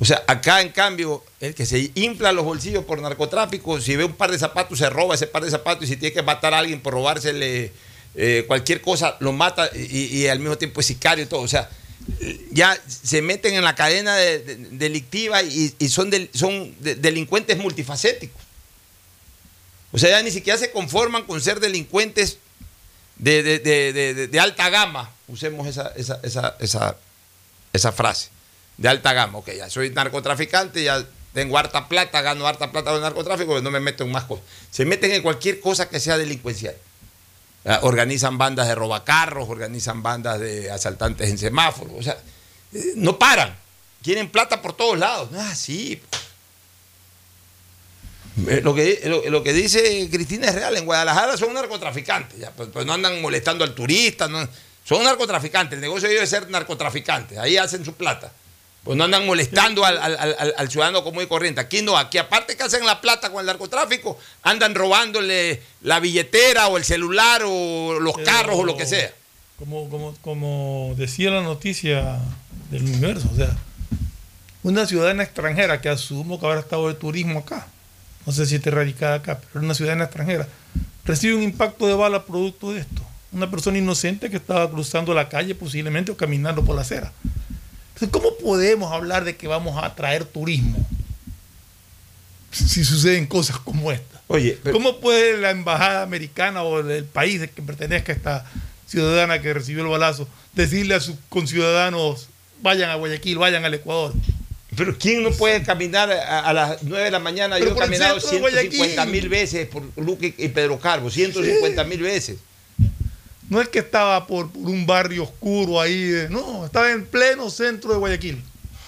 O sea, acá en cambio, el que se infla los bolsillos por narcotráfico, si ve un par de zapatos, se roba ese par de zapatos y si tiene que matar a alguien por robársele eh, cualquier cosa, lo mata y, al mismo tiempo es sicario y todo. O sea, ya se meten en la cadena de- de- delictiva y, son, son de- delincuentes multifacéticos. O sea, ya ni siquiera se conforman con ser delincuentes de, alta gama. Usemos esa, esa, esa, esa frase. De alta gama. Ok, ya soy narcotraficante, ya tengo harta plata, gano harta plata el narcotráfico, pero no me meto en más cosas. Se meten en cualquier cosa que sea delincuencial. Ah, Organizan bandas de robacarros, organizan bandas de asaltantes en semáforos. O sea, eh, no paran. Quieren plata por todos lados. Es así. Eh, Lo que, lo, lo que dice Cristina es real. En Guadalajara son narcotraficantes. Ya, pues, pues no andan molestando al turista. son narcotraficantes. El negocio de es ser narcotraficantes. Ahí hacen su plata. Pues no andan molestando al, al- al- al ciudadano común y corriente. Aquí no. Aquí aparte que hacen la plata con el narcotráfico, andan robándole la billetera o el celular o los Pero- carros o lo que sea. Como, como, como decía la noticia del universo, o sea, una ciudadana extranjera que asumo que habrá estado de turismo acá, no sé si está radicada acá, pero una ciudadana extranjera, recibe un impacto de bala producto de esto. Una persona inocente que estaba cruzando la calle posiblemente o caminando por la acera. Entonces, ¿cómo podemos hablar de que vamos a atraer turismo si suceden cosas como esta? Oye, pero- ¿Cómo puede la embajada americana o el país que pertenezca a esta ciudadana que recibió el balazo decirle a sus conciudadanos vayan a Guayaquil, vayan al Ecuador? Pero ¿quién no puede caminar a, a las 9 de la mañana? Pero Yo he caminado centro de 150 mil veces por Luque y Pedro Carbo, 150 mil veces. No es que estaba por, por un barrio oscuro ahí, de- no, estaba en pleno centro de Guayaquil.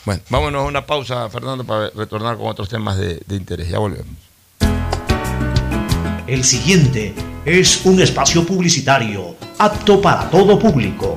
Bueno, vámonos a una pausa, Fernando, para retornar con otros temas de, de interés. Ya volvemos. El siguiente es un espacio publicitario apto para todo público.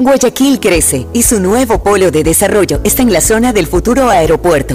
Guayaquil crece y su nuevo polo de desarrollo está en la zona del futuro aeropuerto.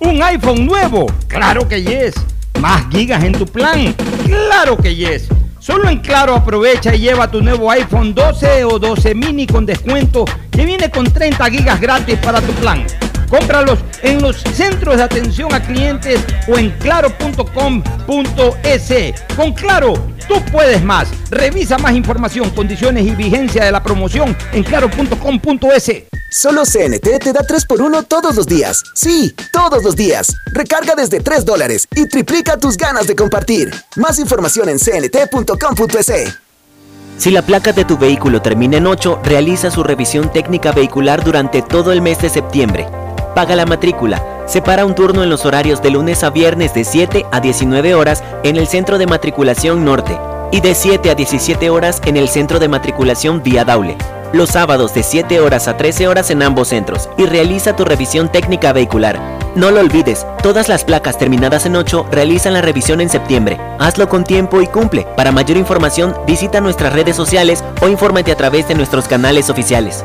¿Un iPhone nuevo? Claro que yes. ¿Más gigas en tu plan? Claro que yes. Solo en Claro aprovecha y lleva tu nuevo iPhone 12 o 12 mini con descuento que viene con 30 gigas gratis para tu plan. Cómpralos en los centros de atención a clientes o en claro.com.es. Con Claro, tú puedes más. Revisa más información, condiciones y vigencia de la promoción en claro.com.es. Solo CNT te da 3x1 todos los días. Sí, todos los días. Recarga desde 3 dólares y triplica tus ganas de compartir. Más información en cnt.com.es. Si la placa de tu vehículo termina en 8, realiza su revisión técnica vehicular durante todo el mes de septiembre. Paga la matrícula. Separa un turno en los horarios de lunes a viernes de 7 a 19 horas en el Centro de Matriculación Norte y de 7 a 17 horas en el Centro de Matriculación Vía Daule. Los sábados de 7 horas a 13 horas en ambos centros y realiza tu revisión técnica vehicular. No lo olvides, todas las placas terminadas en 8 realizan la revisión en septiembre. Hazlo con tiempo y cumple. Para mayor información, visita nuestras redes sociales o infórmate a través de nuestros canales oficiales.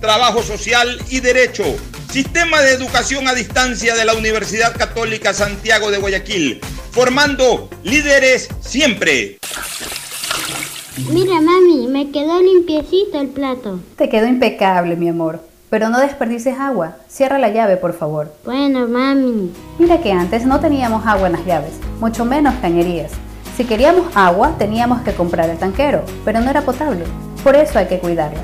trabajo social y derecho. Sistema de educación a distancia de la Universidad Católica Santiago de Guayaquil, formando líderes siempre. Mira, mami, me quedó limpiecito el plato. Te quedó impecable, mi amor. Pero no desperdices agua. Cierra la llave, por favor. Bueno, mami. Mira que antes no teníamos agua en las llaves, mucho menos cañerías. Si queríamos agua, teníamos que comprar el tanquero, pero no era potable. Por eso hay que cuidarla.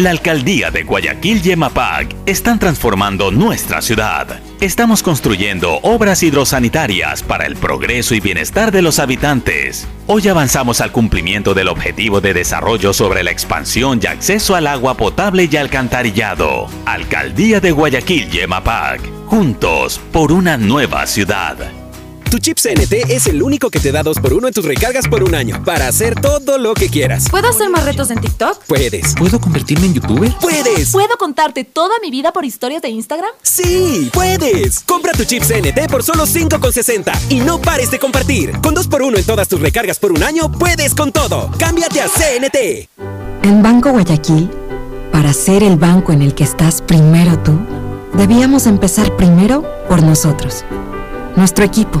La alcaldía de Guayaquil y EMAPAC están transformando nuestra ciudad. Estamos construyendo obras hidrosanitarias para el progreso y bienestar de los habitantes. Hoy avanzamos al cumplimiento del objetivo de desarrollo sobre la expansión y acceso al agua potable y alcantarillado. Alcaldía de Guayaquil y EMAPAC. Juntos por una nueva ciudad. Tu chip CNT es el único que te da 2x1 en tus recargas por un año para hacer todo lo que quieras. ¿Puedo hacer más retos en TikTok? Puedes. ¿Puedo convertirme en youtuber? ¡Puedes! ¿Puedo contarte toda mi vida por historias de Instagram? ¡Sí! ¡Puedes! Compra tu chip CNT por solo 5,60 y no pares de compartir. Con 2x1 en todas tus recargas por un año, puedes con todo. ¡Cámbiate a CNT! En Banco Guayaquil, para ser el banco en el que estás primero tú, debíamos empezar primero por nosotros, nuestro equipo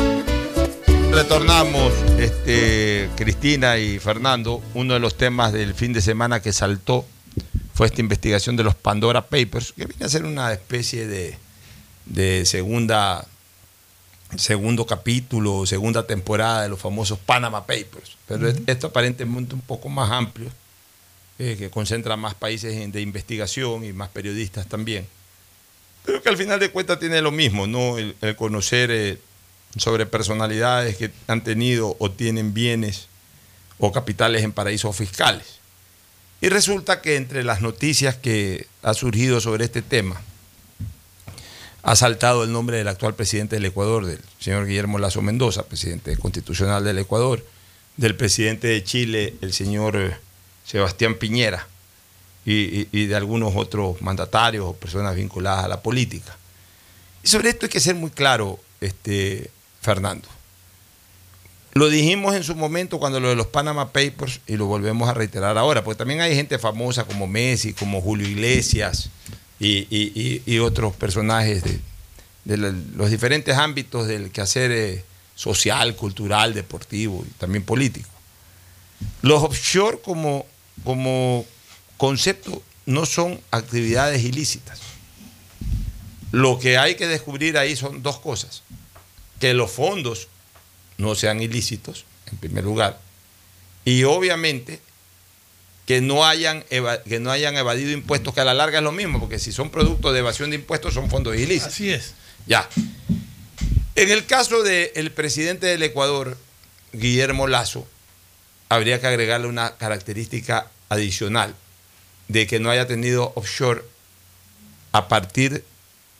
Retornamos, este, Cristina y Fernando. Uno de los temas del fin de semana que saltó fue esta investigación de los Pandora Papers, que viene a ser una especie de, de segunda, segundo capítulo, segunda temporada de los famosos Panama Papers. Pero esto aparentemente un poco más amplio, eh, que concentra más países de investigación y más periodistas también. Pero que al final de cuentas tiene lo mismo, ¿no? El, el conocer eh, sobre personalidades que han tenido o tienen bienes o capitales en paraísos fiscales. Y resulta que entre las noticias que ha surgido sobre este tema, ha saltado el nombre del actual presidente del Ecuador, del señor Guillermo Lazo Mendoza, presidente constitucional del Ecuador, del presidente de Chile, el señor eh, Sebastián Piñera, y, y- de algunos otros mandatarios o personas vinculadas a la política. Y sobre esto hay que ser muy claro, este, Fernando. Lo dijimos en su momento cuando lo de los Panama Papers y lo volvemos a reiterar ahora, porque también hay gente famosa como Messi, como Julio Iglesias y, otros personajes de, los diferentes ámbitos del quehacer eh, social, cultural, deportivo y también político. Los offshore como concepto no son actividades ilícitas. Lo que hay que descubrir ahí son dos cosas. Que los fondos no sean ilícitos, en primer lugar, y obviamente que no hayan, que no hayan evadido impuestos, que a la larga es lo mismo, porque si son productos de evasión de impuestos son fondos ilícitos. Así es. Ya. En el caso del presidente del Ecuador, Guillermo Lazo, habría que agregarle una característica adicional de que no haya tenido offshore a partir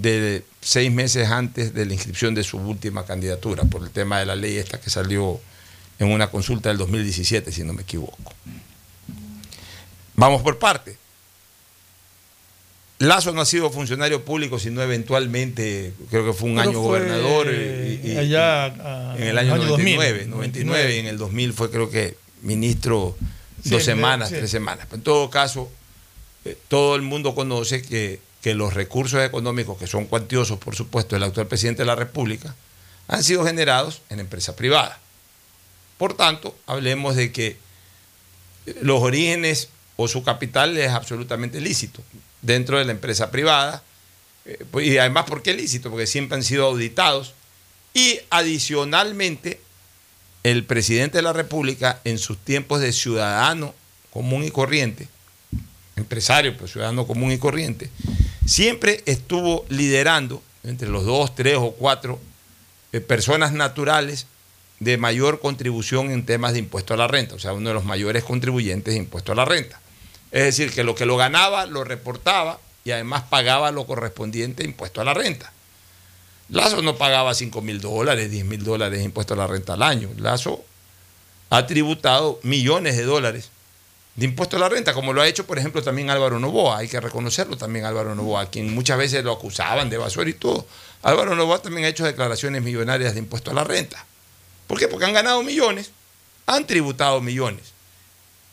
de seis meses antes de la inscripción de su última candidatura, por el tema de la ley esta que salió en una consulta del 2017, si no me equivoco. Vamos por parte. Lazo no ha sido funcionario público, sino eventualmente, creo que fue un Pero año fue gobernador. y- y- allá en el año, 99, 2000, 99, y en el 2000 fue creo que ministro Sí, dos semanas, sí. tres semanas. Pero en todo caso, eh, todo el mundo conoce que, que los recursos económicos, que son cuantiosos, por supuesto, del actual presidente de la República, han sido generados en empresa privada. Por tanto, hablemos de que los orígenes o su capital es absolutamente lícito dentro de la empresa privada. Eh, pues, Y además, ¿por qué lícito? Porque siempre han sido auditados. Y adicionalmente, el presidente de la República, en sus tiempos de ciudadano común y corriente, empresario, pero ciudadano común y corriente, siempre estuvo liderando entre los dos, tres o cuatro eh, personas naturales de mayor contribución en temas de impuesto a la renta, o sea, uno de los mayores contribuyentes de impuesto a la renta. Es decir, que lo que lo ganaba lo reportaba y además pagaba lo correspondiente a impuesto a la renta. Lazo no pagaba 5 mil dólares, 10 mil dólares de impuesto a la renta al año. Lazo ha tributado millones de dólares de impuesto a la renta, como lo ha hecho, por ejemplo, también Álvaro Novoa. Hay que reconocerlo también Álvaro Novoa, quien muchas veces lo acusaban de evasor y todo. Álvaro Novoa también ha hecho declaraciones millonarias de impuesto a la renta. ¿Por qué? Porque han ganado millones, han tributado millones.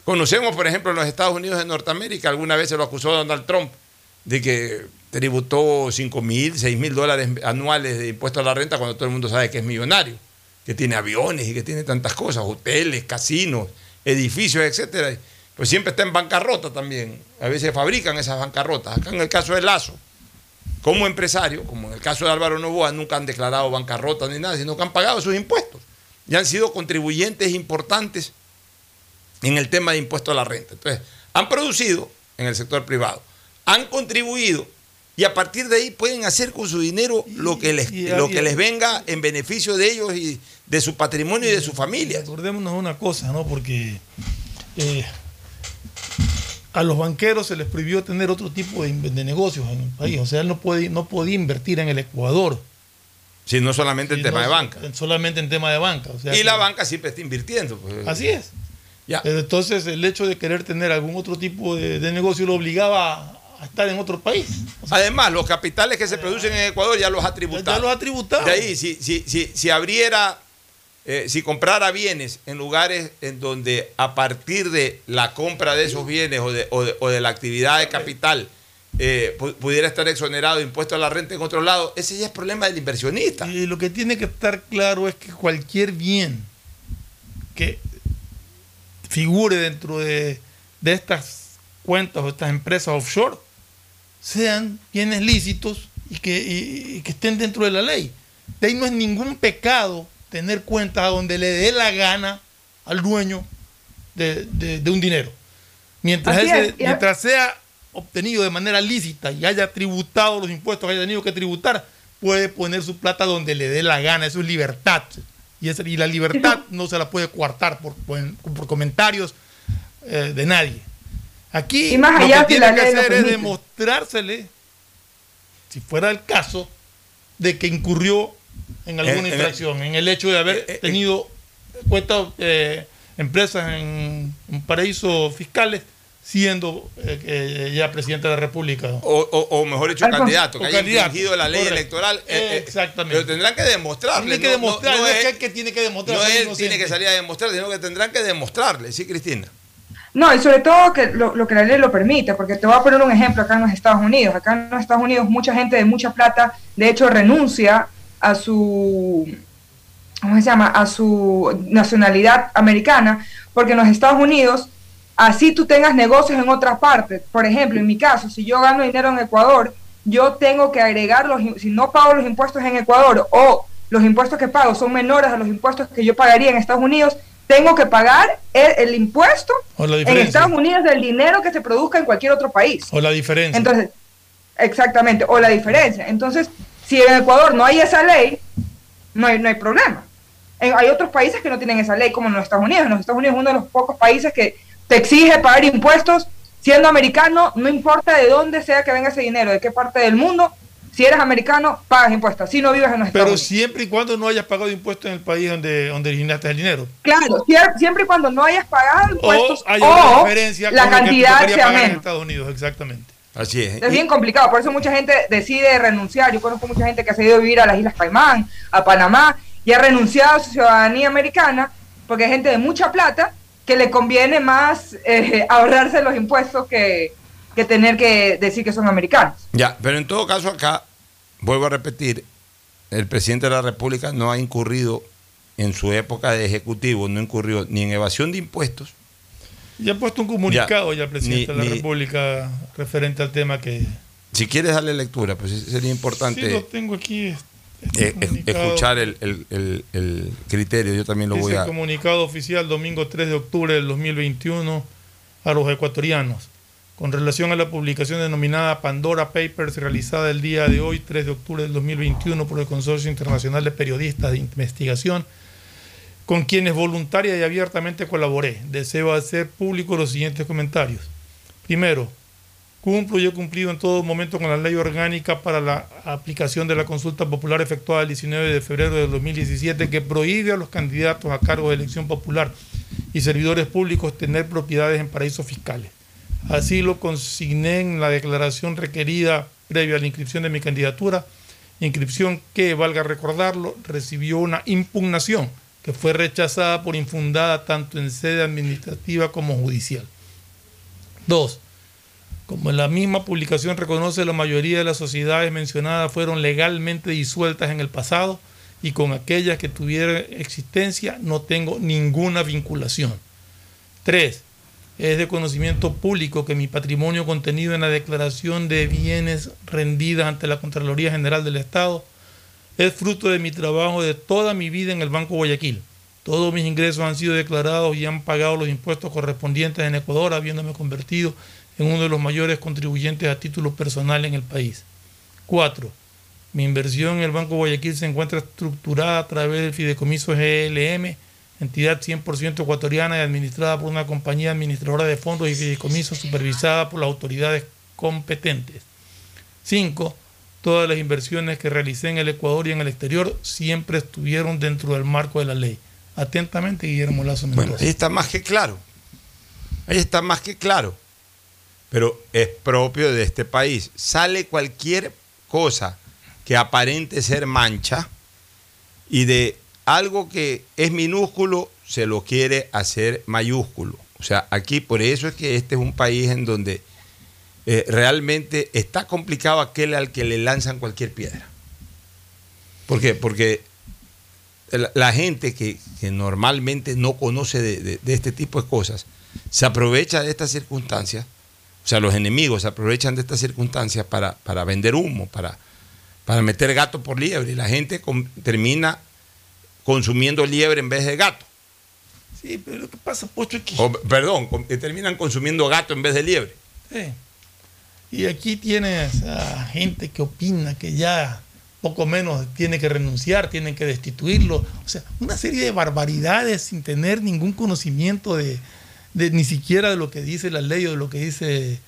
Conocemos, por ejemplo, en los Estados Unidos de Norteamérica, alguna vez se lo acusó Donald Trump de que tributó 5 mil, 6 mil dólares anuales de impuesto a la renta cuando todo el mundo sabe que es millonario, que tiene aviones y que tiene tantas cosas, hoteles, casinos, edificios, etcétera. Pues siempre está en bancarrota también. A veces fabrican esas bancarrotas. Acá en el caso de Lazo, como empresario, como en el caso de Álvaro Novoa, nunca han declarado bancarrota ni nada, sino que han pagado sus impuestos. Y han sido contribuyentes importantes en el tema de impuesto a la renta. Entonces, han producido en el sector privado, han contribuido y a partir de ahí pueden hacer con su dinero lo que les, y- lo y- que les venga en beneficio de ellos y de su patrimonio y de su familia. Acordémonos una cosa, ¿no? Porque eh, a los banqueros se les prohibió tener otro tipo de, de negocios en el país. O sea, él no, puede, no podía invertir en el Ecuador. Si no solamente en tema no de banca. Solamente en tema de banca. o sea Y que- la banca siempre está invirtiendo. pues. Así es. Ya. Entonces el hecho de querer tener algún otro tipo de, de negocio lo obligaba a, a estar en otro país. Además, los capitales que se producen en Ecuador ya los ha tributado. Ya los ha tributado. De ahí, si, si, si, si abriera, eh, si comprara bienes en lugares en donde a partir de la compra de esos bienes o de, o de- la actividad de capital eh, pu- pudiera estar exonerado de impuesto a la renta en otro lado, ese ya es problema del inversionista. Y lo que tiene que estar claro es que cualquier bien que figure dentro de, de estas cuentas o estas empresas offshore sean bienes lícitos y que, y que estén dentro de la ley. De ahí no es ningún pecado tener cuentas donde le dé la gana al dueño de, de- de un dinero. Mientras, ese- es, a- mientras sea obtenido de manera lícita y haya tributado los impuestos que haya tenido que tributar, puede poner su plata donde le dé la gana. Eso es libertad. Y, esa- y la libertad no se la puede coartar por, por- por comentarios eh, de nadie. Aquí Y más lo que si tiene que hacer es demostrársele, si fuera el caso, de que incurrió en alguna En- en- infracción, en el hecho de haber eh, tenido cuentas, eh, empresas en, en paraísos fiscales, siendo eh, eh, ya presidente de la República. O, o- o mejor dicho, candidato, que o haya infringido la ley correcto. electoral. eh, eh, Exactamente. Pero tendrán que demostrarle. Tiene que no- no- demostrar, no no, es es- que él que tiene que demostrar. No él inocente. tiene que salir a demostrar, sino que tendrán que demostrarle, ¿sí, Cristina? No, y sobre todo que lo, lo que la ley lo permite, porque te voy a poner un ejemplo acá en los Estados Unidos. Acá en los Estados Unidos mucha gente de mucha plata, de hecho, renuncia a su, ¿cómo se llama? A su nacionalidad americana, porque en los Estados Unidos, así tú tengas negocios en otras partes. Por ejemplo, en mi caso, si yo gano dinero en Ecuador, yo tengo que agregar los, si no pago los impuestos en Ecuador o los impuestos que pago son menores a los impuestos que yo pagaría en Estados Unidos, tengo que pagar el, el impuesto en. Estados Unidos del dinero que se produzca en cualquier otro país. O la diferencia. Entonces, exactamente, o la diferencia. Entonces, si en Ecuador no hay esa ley, no hay, no hay problema. En- hay otros países que no tienen esa ley, como en los Estados Unidos. En los Estados Unidos es uno de los pocos países que te exige pagar impuestos siendo americano, no importa de dónde sea que venga ese dinero, de qué parte del mundo. Si eres americano, pagas impuestos. Si no vives en los Estados Pero siempre y cuando no hayas pagado impuestos en el país donde, donde originaste el dinero. Claro, siempre y cuando no hayas pagado impuestos o hay o, la cantidad sea pagar en menos. Estados Unidos, exactamente. Así es. Es bien complicado, por eso mucha gente decide renunciar. Yo conozco mucha gente que se ha ido a vivir a las Islas Caimán, a Panamá, y ha renunciado a su ciudadanía americana, porque hay gente de mucha plata que le conviene más eh, *laughs* ahorrarse los impuestos que, que tener que decir que son americanos. Ya, pero en todo caso acá, vuelvo a repetir, el presidente de la República no ha incurrido en su época de ejecutivo, no incurrió ni en evasión de impuestos. Ya ha puesto un comunicado ya, Ya, el presidente ni- de la ni- República referente al tema que... Si quieres darle lectura, pues sería importante Sí, lo tengo aquí. este eh, escuchar el, el- el- el criterio. Yo también lo voy a... comunicado oficial domingo 3 de octubre del 2021 a los ecuatorianos. Con relación a la publicación denominada Pandora Papers realizada el día de hoy, 3 de octubre del 2021, por el Consorcio Internacional de Periodistas de Investigación, con quienes voluntaria y abiertamente colaboré. Deseo hacer públicos los siguientes comentarios. Primero, cumplo y he cumplido en todo momento con la ley orgánica para la aplicación de la consulta popular efectuada el 19 de febrero de 2017 que prohíbe a los candidatos a cargo de elección popular y servidores públicos tener propiedades en paraísos fiscales. Así lo consigné en la declaración requerida previa a la inscripción de mi candidatura, inscripción que, valga recordarlo, recibió una impugnación que fue rechazada por infundada tanto en sede administrativa como judicial. Dos, como en la misma publicación reconoce, la mayoría de las sociedades mencionadas fueron legalmente disueltas en el pasado y con aquellas que tuvieron existencia no tengo ninguna vinculación. Tres, es de conocimiento público que mi patrimonio contenido en la declaración de bienes rendida ante la Contraloría General del Estado es fruto de mi trabajo de toda mi vida en el Banco Guayaquil. Todos mis ingresos han sido declarados y han pagado los impuestos correspondientes en Ecuador, habiéndome convertido en uno de los mayores contribuyentes a título personal en el país. 4. Mi inversión en el Banco Guayaquil se encuentra estructurada a través del fideicomiso GLM, entidad 100% ecuatoriana y administrada por una compañía administradora de fondos y fideicomisos supervisada por las autoridades competentes. 5. Todas las inversiones que realicé en el Ecuador y en el exterior siempre estuvieron dentro del marco de la ley. Atentamente, Guillermo Lazo Mendoza. Bueno, ahí está más que claro. Ahí está más que claro. Pero es propio de este país. Sale cualquier cosa que aparente ser mancha y de algo que es minúsculo se lo quiere hacer mayúsculo. O sea, aquí por eso es que este es un país en donde eh, realmente está complicado aquel al que le lanzan cualquier piedra. ¿Por qué? Porque la, la gente que, que normalmente no conoce de, de- de este tipo de cosas se aprovecha de estas circunstancias, o sea, los enemigos se aprovechan de estas circunstancias para, para vender humo, para, para meter gato por liebre, y la gente com- termina consumiendo liebre en vez de gato. Sí, pero lo que pasa, Pocho, es que... O, perdón, que terminan consumiendo gato en vez de liebre. Sí. Y aquí tienes a gente que opina que ya poco menos tiene que renunciar, tienen que destituirlo. O sea, una serie de barbaridades sin tener ningún conocimiento de, ni siquiera de lo que dice la ley o de lo que dice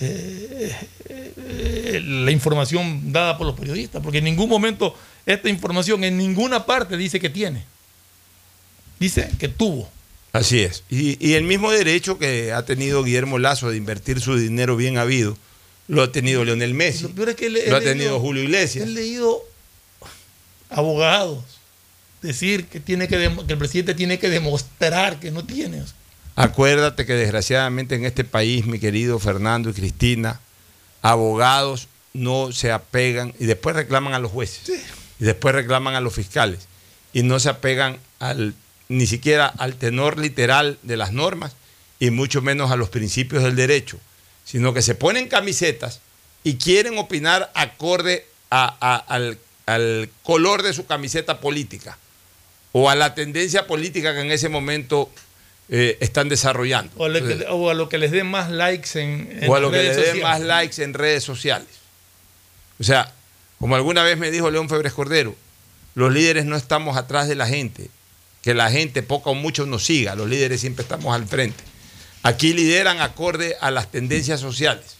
eh, eh, la información dada por los periodistas. Porque en ningún momento esta información en ninguna parte dice que tiene. Dice que tuvo. Así es. Y el mismo derecho que ha tenido Guillermo Lazo de invertir su dinero bien habido, lo ha tenido Leonel Messi. Lo peor es que le- lo ha tenido leído- Julio Iglesias. He leído abogados decir que, tiene que, que el presidente tiene que demostrar que no tiene. Acuérdate que desgraciadamente en este país, mi querido Fernando y Cristina, abogados no se apegan y después reclaman a los jueces y después reclaman a los fiscales y no se apegan al ni siquiera al tenor literal de las normas y mucho menos a los principios del derecho, sino que se ponen camisetas y quieren opinar acorde a, a- al- color de su camiseta política o a la tendencia política que en ese momento eh, están desarrollando. O a, lo que, o a lo que les den más likes en, en o a lo que redes le den sociales. más likes en redes sociales. O sea, como alguna vez me dijo León Febres Cordero, los líderes no estamos atrás de la gente, que la gente poco o mucho nos siga, los líderes siempre estamos al frente. Aquí lideran acorde a las tendencias sociales.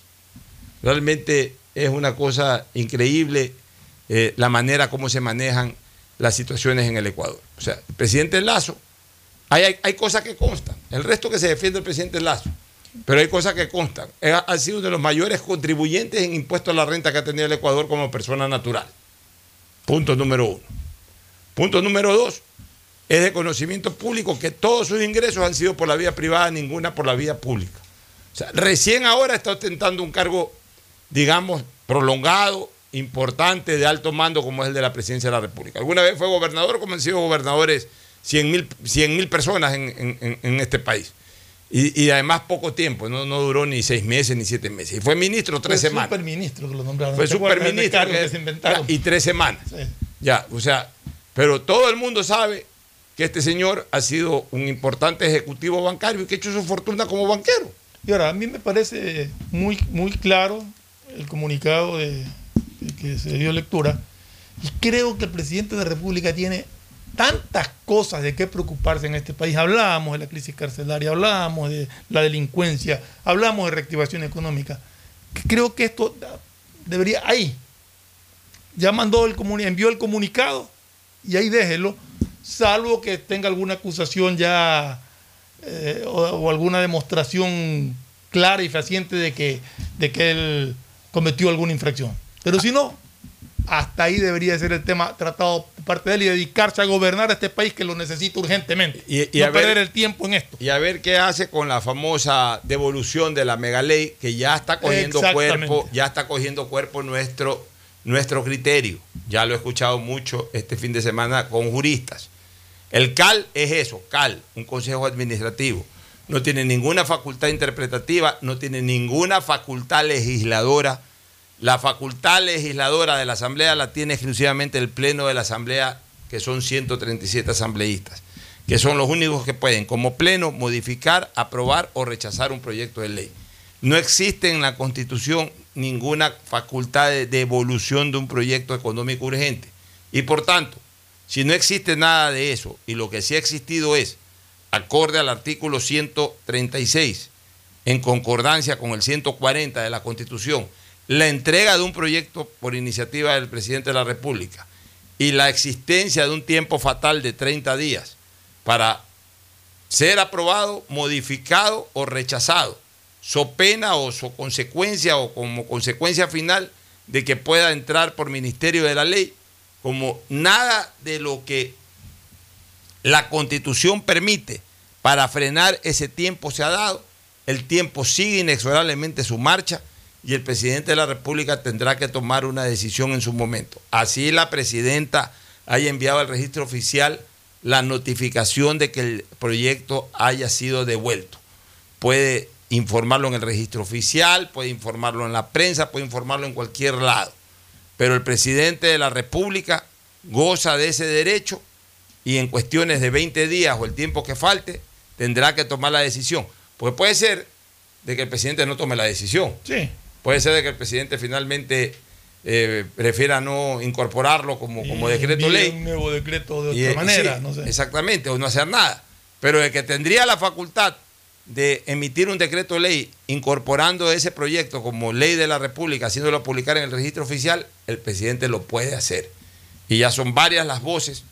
Realmente es una cosa increíble eh, la manera como se manejan las situaciones en el Ecuador. O sea, el presidente Lazo, hay, hay, cosas que constan, el resto que se defiende el presidente Lazo, pero hay cosas que constan. Él ha, ha sido uno de los mayores contribuyentes en impuestos a la renta que ha tenido el Ecuador como persona natural. Punto número uno. Punto número dos, es de conocimiento público que todos sus ingresos han sido por la vía privada, ninguna por la vía pública. O sea, recién ahora está ostentando un cargo, digamos, prolongado, importante, de alto mando, como es el de la presidencia de la República. Alguna vez fue gobernador, como han sido gobernadores 100 mil personas en, en, en, este país. Y, y, además poco tiempo, no, no duró ni seis meses ni siete meses. Y fue ministro tres fue semanas. Fue superministro que lo nombraron. Fue superministro que, que se inventaron. y tres semanas. Sí. Ya, o sea, pero todo el mundo sabe que este señor ha sido un importante ejecutivo bancario y que ha hecho su fortuna como banquero. Y ahora, a mí me parece muy, muy claro el comunicado de, de que se dio lectura. Y creo que el presidente de la República tiene tantas cosas de qué preocuparse en este país. Hablábamos de la crisis carcelaria, hablábamos de la delincuencia, hablamos de reactivación económica. Creo que esto debería, ahí, ya mandó el envió el comunicado y ahí déjelo, salvo que tenga alguna acusación ya eh, o, o, alguna demostración clara y fehaciente de que, de que él cometió alguna infracción. Pero si no, hasta ahí debería ser el tema tratado por parte de él y dedicarse a gobernar a este país que lo necesita urgentemente. Y, y no a ver, perder el tiempo en esto. Y a ver qué hace con la famosa devolución de la mega ley que ya está cogiendo cuerpo, ya está cogiendo cuerpo nuestro, nuestro criterio. Ya lo he escuchado mucho este fin de semana con juristas. El CAL es eso, CAL, un consejo administrativo. No tiene ninguna facultad interpretativa, no tiene ninguna facultad legisladora la facultad legisladora de la Asamblea la tiene exclusivamente el Pleno de la Asamblea, que son 137 asambleístas, que son los únicos que pueden, como Pleno, modificar, aprobar o rechazar un proyecto de ley. No existe en la Constitución ninguna facultad de devolución de un proyecto económico urgente. Y por tanto, si no existe nada de eso, y lo que sí ha existido es, acorde al artículo 136, en concordancia con el 140 de la Constitución, la entrega de un proyecto por iniciativa del presidente de la República y la existencia de un tiempo fatal de 30 días para ser aprobado, modificado o rechazado, so pena o so consecuencia o como consecuencia final de que pueda entrar por ministerio de la ley, como nada de lo que la constitución permite para frenar ese tiempo se ha dado, el tiempo sigue inexorablemente su marcha y el presidente de la República tendrá que tomar una decisión en su momento. Así la presidenta haya enviado al registro oficial la notificación de que el proyecto haya sido devuelto. Puede informarlo en el registro oficial, puede informarlo en la prensa, puede informarlo en cualquier lado. Pero el presidente de la República goza de ese derecho y en cuestiones de 20 días o el tiempo que falte tendrá que tomar la decisión. Porque puede ser de que el presidente no tome la decisión. Sí. Puede ser de que el presidente finalmente eh, prefiera no incorporarlo como, como decreto ley. Un nuevo decreto de otra y, manera, sí, no sé. Exactamente, o no hacer nada. Pero de que tendría la facultad de emitir un decreto ley incorporando ese proyecto como ley de la República, haciéndolo publicar en el registro oficial, el presidente lo puede hacer. Y ya son varias las voces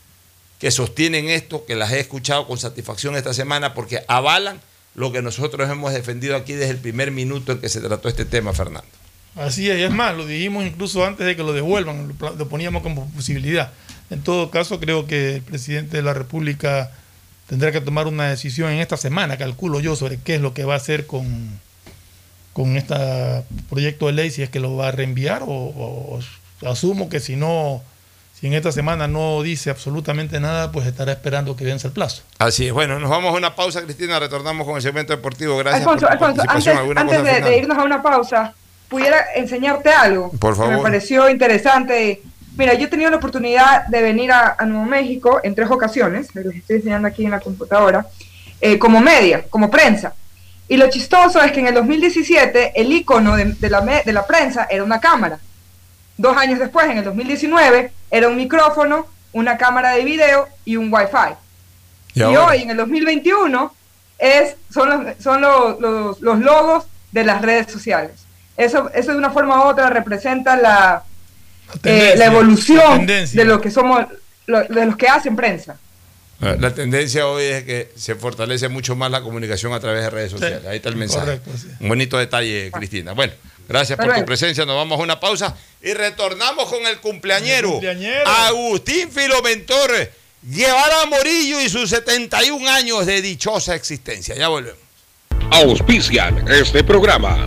que sostienen esto, que las he escuchado con satisfacción esta semana, porque avalan lo que nosotros hemos defendido aquí desde el primer minuto en que se trató este tema, Fernando. Así es, es más, lo dijimos incluso antes de que lo devuelvan, lo, poníamos como posibilidad. En todo caso, creo que el presidente de la República tendrá que tomar una decisión en esta semana, calculo yo, sobre qué es lo que va a hacer con, con este proyecto de ley, si es que lo va a reenviar o, o, asumo que si no si en esta semana no dice absolutamente nada, pues estará esperando que vence el plazo. Así es. Bueno, nos vamos a una pausa, Cristina. Retornamos con el segmento deportivo. Gracias. Alfonso, por Alfonso antes, antes de, de, irnos a una pausa, pudiera enseñarte algo. Por favor. Que me pareció interesante Mira, yo he tenido la oportunidad de venir a, a Nuevo México en tres ocasiones, les estoy enseñando aquí en la computadora, eh, como media, como prensa. Y lo chistoso es que en el 2017 el icono de, de la, de la prensa era una cámara. Dos años después, en el 2019, era un micrófono, una cámara de video y un wifi. Y Y, hoy, en el 2021, es, son, los, son los, los- los logos de las redes sociales. Eso, eso de una forma u otra representa la, eh, tendencia, la la evolución de lo que somos, lo- de los que hacen prensa. La tendencia hoy es que se fortalece mucho más la comunicación a través de redes sociales. Ahí está el mensaje. correcto, sí. Un bonito detalle, Cristina. Bueno, gracias por tu presencia. Nos vamos a una pausa y retornamos con el cumpleañero. cumpleañero. Agustín Filomentor Guevara Morillo y sus 71 años de dichosa existencia. Ya volvemos. Auspician este programa.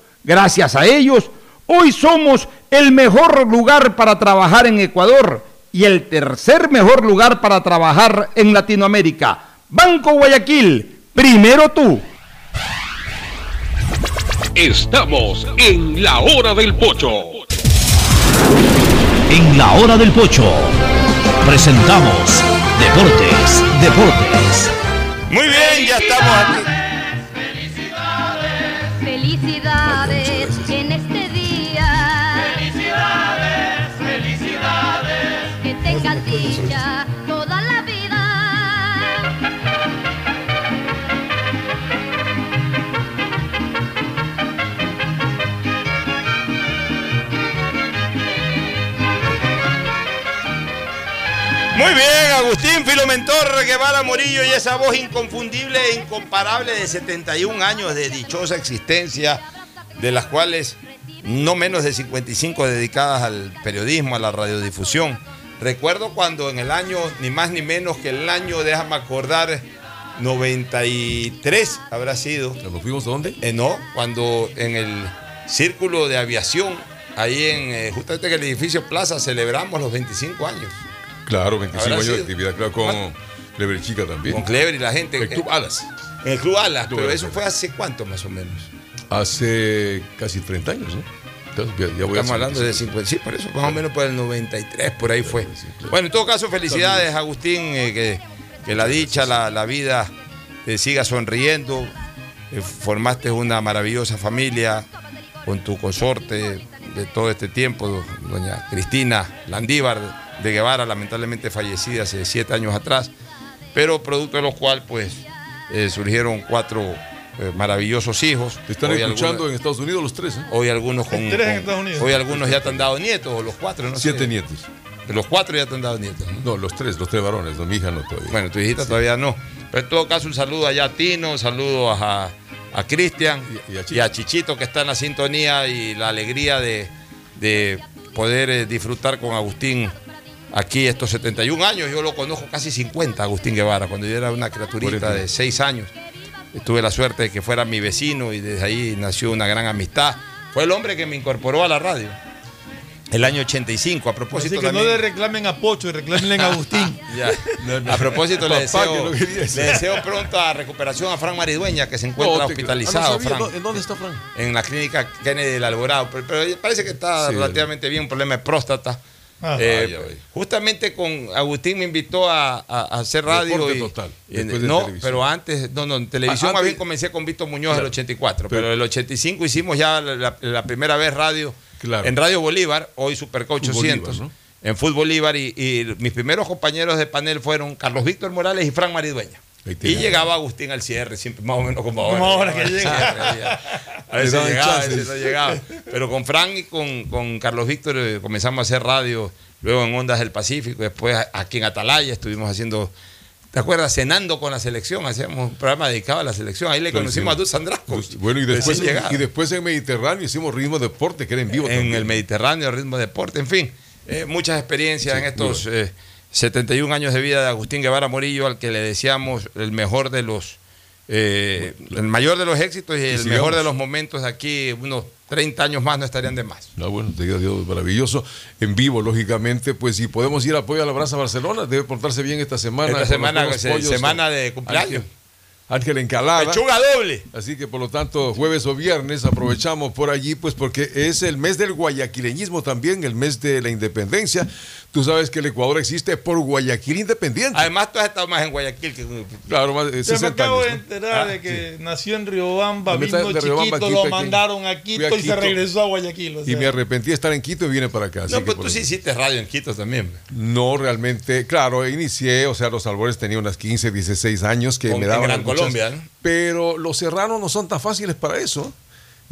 gracias a ellos Hoy somos el mejor lugar para trabajar en Ecuador y el tercer mejor lugar para trabajar en Latinoamérica. Banco Guayaquil, primero tú. Estamos en la hora del pocho. En la hora del pocho presentamos Deportes, Deportes. Muy bien, ya estamos aquí. Muy bien, Agustín Filomentor Guevara Morillo y esa voz inconfundible e incomparable de 71 años de dichosa existencia, de las cuales no menos de 55 dedicadas al periodismo, a la radiodifusión. Recuerdo cuando en el año, ni más ni menos que el año, déjame acordar, 93 habrá sido. ¿Nos fuimos dónde? Eh, no, cuando en el círculo de aviación, ahí en eh, justamente en el edificio Plaza, celebramos los 25 años. Claro, 25 Habrá años de actividad, claro, con Clever Chica también. Con Clever y la gente. El Club Alas. En el Club Alas, pero eso fue hace cuánto más o menos. Hace casi 30 años, ¿no? Entonces, ya- ya voy a Estamos hablando de 50, sí, por eso, más o menos por el 93, por ahí fue. Bueno, en todo caso, felicidades, Agustín, eh, que, que la dicha, la, la vida te siga sonriendo. Eh, formaste una maravillosa familia con tu consorte de todo este tiempo, do- doña Cristina Landívar de Guevara, lamentablemente fallecida hace siete años atrás, pero producto de lo cual, pues, eh, surgieron cuatro eh, maravillosos hijos. Te están Hoy escuchando algunos- en Estados Unidos los tres, ¿eh? Hoy algunos con, Tres en con- Estados Unidos. hoy algunos ya te han dado nietos, o los cuatro, no Siete sé. nietos. Los cuatro ya te han dado nietos. ¿no? No, los tres, los tres varones, no, mi hija no todavía. Bueno, tu hijita todavía no. Pero en todo caso, un saludo allá a Tino, un saludo a, a Cristian y, a Chichito que está en la sintonía y la alegría de, de poder eh, disfrutar con Agustín aquí estos 71 años. Yo lo conozco casi 50, Agustín Guevara, cuando yo era una criaturita de 6 años. Tuve la suerte de que fuera mi vecino y desde ahí nació una gran amistad. Fue el hombre que me incorporó a la radio. El año 85, a propósito. Así que no le reclamen a Pocho, y reclamen a Agustín. *laughs* Ya. A propósito, le *laughs* deseo, le deseo pronta recuperación a Fran Maridueña, que se encuentra No, hospitalizado. ah, sabía. ¿En dónde está Fran? en la clínica Kennedy del Alborado. Pero, pero parece que está Sí. relativamente bien, un problema de próstata. Ah, Eh, justamente con Agustín me invitó a, a- a hacer radio. Y- total, y- después de no, pero antes, no, no, en televisión Ah, más bien antes- comencé con Víctor Muñoz Claro. el 84, Pero- pero, el 85 hicimos ya la, la- la primera vez radio en Radio Bolívar, hoy Supercoach Fútbol 800, Bolívar, en Fútbol Bolívar y, y mis primeros compañeros de panel fueron Carlos Víctor Morales y Fran Maridueña. Y llegaba Agustín al cierre, siempre más o menos como ahora. Como ahora que Llegaba llega. A veces llegaba, a veces no llegaba. Pero con Fran y con, con Carlos Víctor eh, comenzamos a hacer radio, luego en Ondas del Pacífico, después aquí en Atalaya estuvimos haciendo, ¿te acuerdas? Cenando con la selección, hacíamos un programa dedicado a la selección. Ahí le Pero conocimos sí. a Dus Andraco. Bueno, y después, llegado. y después en Mediterráneo hicimos Ritmo Deporte, que era en vivo en también. el Mediterráneo, ritmo deporte, en fin, eh, muchas experiencias en estos eh, 71 años de vida de Agustín Guevara Morillo, al que le deseamos el mejor de los, eh, el mayor de los éxitos y el sigamos. mejor de los momentos de aquí, unos 30 años más no estarían de más. Ah, bueno, te digo Dios, maravilloso. En vivo, lógicamente, pues si podemos ir a apoyo a la Brasa Barcelona, debe portarse bien esta semana. Esta semana, se- pollos, semana eh, de cumpleaños. Ángel, Ángel Encalada. Pechuga doble. Así que por lo tanto, jueves o viernes aprovechamos por allí, pues porque es el mes del guayaquileñismo también, el mes de la independencia. Tú sabes que el Ecuador existe por Guayaquil Independiente. Además, tú has estado más en Guayaquil que Claro, más de Se me 60 acabo años. de enterar Ah, de que nació en Riobamba, Me vino de Riobamba, chiquito, Quito, lo mandaron a Quito a y se regresó a Guayaquil. o Y me arrepentí de estar en Quito y vine para acá. No, por tú sí hiciste radio en Quito también. No, realmente, claro, inicié, o sea, los albores tenía unas 15, 16 años que Con- me en daban. Gran muchas- Colombia, ¿no? Pero los serranos no son tan fáciles para eso.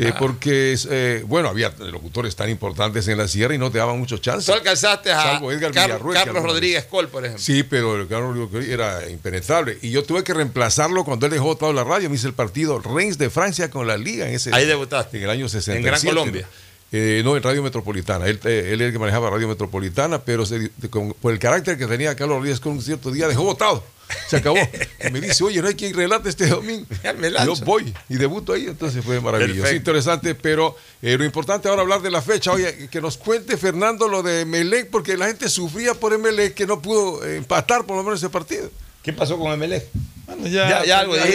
Eh, Porque, eh, bueno, había locutores tan importantes en la sierra y no te daban muchos chances. Tú alcanzaste a Salvo Edgar Car- Villarruel, Carlos Rodríguez Col, por ejemplo. Sí, pero el Carlos Rodríguez era impenetrable. Y yo tuve que reemplazarlo cuando él dejó toda la radio. Me hice el partido Reims de Francia con la Liga en ese Ahí debutaste. En el año 67. En Gran Colombia. Eh, no, en Radio Metropolitana. Él, eh, él era el que manejaba Radio Metropolitana, pero se- de- con- por el carácter que tenía Carlos Rodríguez con un cierto día dejó votado. Se acabó. *laughs* Y me dice, oye, no hay quien relate este domingo. me yo voy y debuto ahí. Entonces fue maravilloso. Perfecto. Interesante, pero eh, lo importante ahora hablar de la fecha. Oye, que nos cuente Fernando lo de Melec, porque la gente sufría por Melec que no pudo eh, empatar por lo menos ese partido. ¿Qué pasó con Emelec? Bueno, ya, Ya- ya algo ya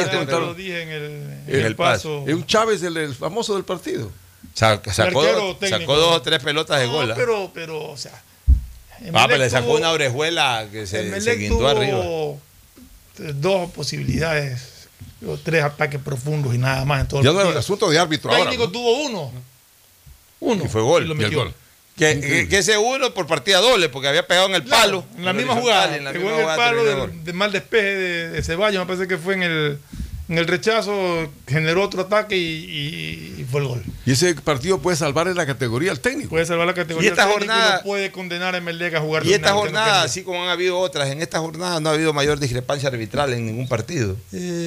lo dije en el, en En el paso. Es un Chávez, el, el famoso del partido. Sa- sacó, dos, técnico. sacó dos o tres pelotas de No, gol. pero, pero, o sea. Ah, pero le sacó tuvo- una orejuela que se, se arriba. dos posibilidades, tres ataques profundos y nada más en todo Ya el no partido. asunto de árbitro El ahora. técnico tuvo uno. Uno. Y fue gol. Y lo Y el gol. Que, que- que ese uno por partida doble, porque había pegado en el Claro, palo. En la misma jugada. en la misma el palo del- de, mal despeje de, de Ceballos. Me parece que fue en el, en el rechazo, generó otro ataque y, y- y fue el gol. Y ese partido puede salvar en la categoría al técnico. Puede salvar la categoría. Y esta técnico jornada- no puede condenar a Emelec a jugar. Y esta final, que no jornada, así como han habido otras, en esta jornada no ha habido mayor discrepancia arbitral en ningún partido.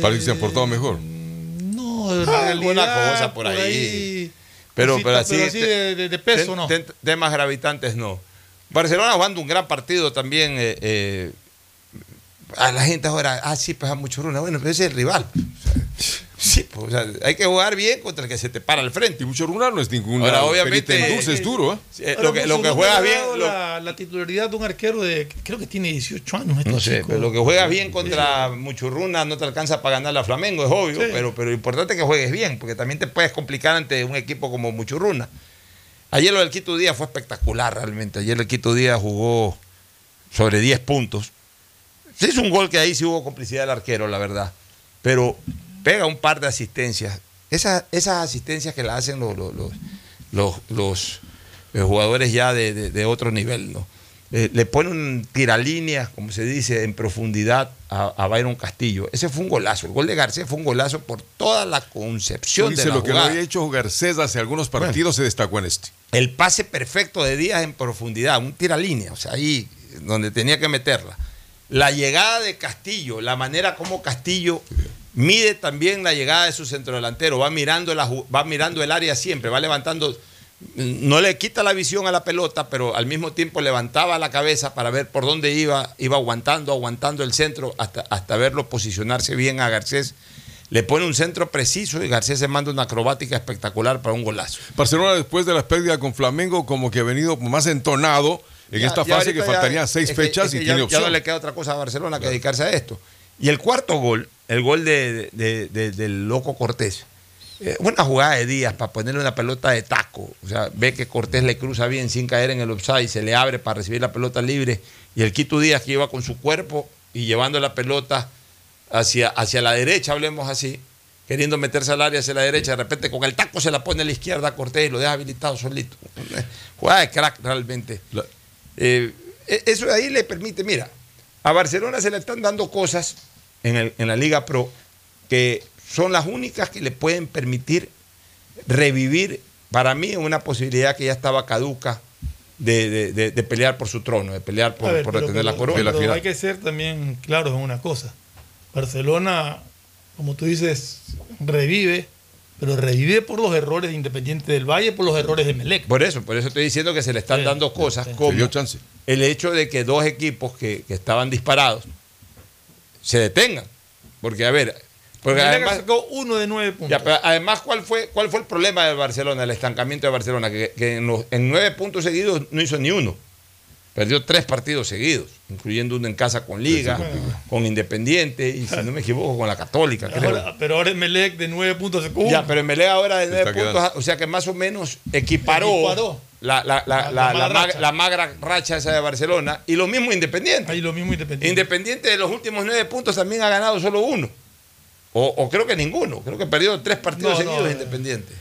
Parece que se han portado mejor. No, en Ah, realidad, alguna cosa por ahí. Pero, pero así, pero así de, de- de peso, ten- ¿no? ten- temas gravitantes no. Barcelona jugando un gran partido también. eh, eh, a la gente ahora, ah, sí, pues a mucho runa. Bueno, pero ese es el rival. O sea, sí, pues, o sea, hay que jugar bien contra el que se te para al frente. Y mucho rural no es ninguna. Ahora, obviamente, es duro, ¿eh? Sí, eh, Ahora, lo que, lo que no juegas bien. lo- la, la titularidad de un arquero de, creo que tiene 18 años. Este no sé, chico. pero lo que juegas bien contra Muchurruna no te alcanza para ganar la Flamengo, es obvio, Sí. pero, pero lo importante es que juegues bien, porque también te puedes complicar ante un equipo como Muchurruna. Ayer lo del Quito Díaz fue espectacular realmente. Ayer el Quito Díaz jugó sobre 10 puntos. Se hizo un gol que ahí sí hubo complicidad del arquero, la verdad. Pero pega un par de asistencias. Esas, esas asistencias que la hacen los, los, los, los- los, eh, jugadores ya de, de- de otro nivel, ¿no? Eh, le pone un tiralínea, como se dice, en profundidad a, a Byron Castillo. Ese fue un golazo. El gol de García fue un golazo por toda la concepción Dice de la lo que jugada. había hecho Garcés hace algunos partidos se destacó en este. El pase perfecto de Díaz en profundidad, un tiralínea, o sea, ahí donde tenía que meterla. La llegada de Castillo, la manera como Castillo mide también la llegada de su centrodelantero, va mirando, va mirando el área siempre, va levantando, no le quita la visión a la pelota, pero al mismo tiempo levantaba la cabeza para ver por dónde iba, iba aguantando, aguantando el centro hasta, verlo posicionarse bien a Garcés. Le pone un centro preciso y Garcés se manda una acrobática espectacular para un golazo. Barcelona después de la pérdida con Flamengo como que ha venido más entonado en Ya- esta ya fase que ya- faltarían seis fechas que y ya- tiene Ya opción. no le queda otra cosa a Barcelona que dedicarse a esto. Y el cuarto gol, el gol de, de- de- del loco Cortés, eh, una jugada de Díaz para ponerle una pelota de taco. O sea, ve que Cortés le cruza bien sin caer en el offside, se le abre para recibir la pelota libre. Y el Quito Díaz que iba con su cuerpo y llevando la pelota hacia, hacia la derecha, hablemos así, queriendo meterse al área hacia la derecha, de repente con el taco se la pone a la izquierda a Cortés y lo deja habilitado solito. Jugada de crack realmente. Eh, e- eso de ahí le permite, mira, a Barcelona se le están dando cosas en, el- en la Liga Pro que son las únicas que le pueden permitir revivir, para mí, una posibilidad que ya estaba caduca de, de- de- de pelear por su trono, de pelear por, ver, por pero- retener la pero- corona. pero hay que ser también claros en una cosa. Barcelona, como tú dices, revive, pero revive por los errores de Independiente del Valle, por los errores de Melec. Por eso, por eso estoy diciendo que se le están dando cosas como el hecho de que dos equipos que, que estaban disparados se detengan. Porque, a ver, porque Melec además, sacó uno de nueve puntos. Ya, pero además, ¿cuál fue, ¿cuál fue el problema de Barcelona, el estancamiento de Barcelona? Que, que en, los- en nueve puntos seguidos no hizo ni uno. Perdió tres partidos seguidos, incluyendo uno en casa con Liga, con Independiente y, si no me equivoco, con la Católica, creo. Ahora- pero ahora el Melec de nueve puntos sacó uno. Ya, pero en Melea ahora de Se nueve puntos, quedando. o sea que más o menos equiparó, Equiparó. La, la, la, La- la, la magra racha esa de Barcelona y lo mismo Independiente. Ahí lo mismo Independiente. Independiente de los últimos nueve puntos también ha ganado solo uno. O, o creo que ninguno. Creo que perdió tres partidos No, no, seguidos eh, Independiente.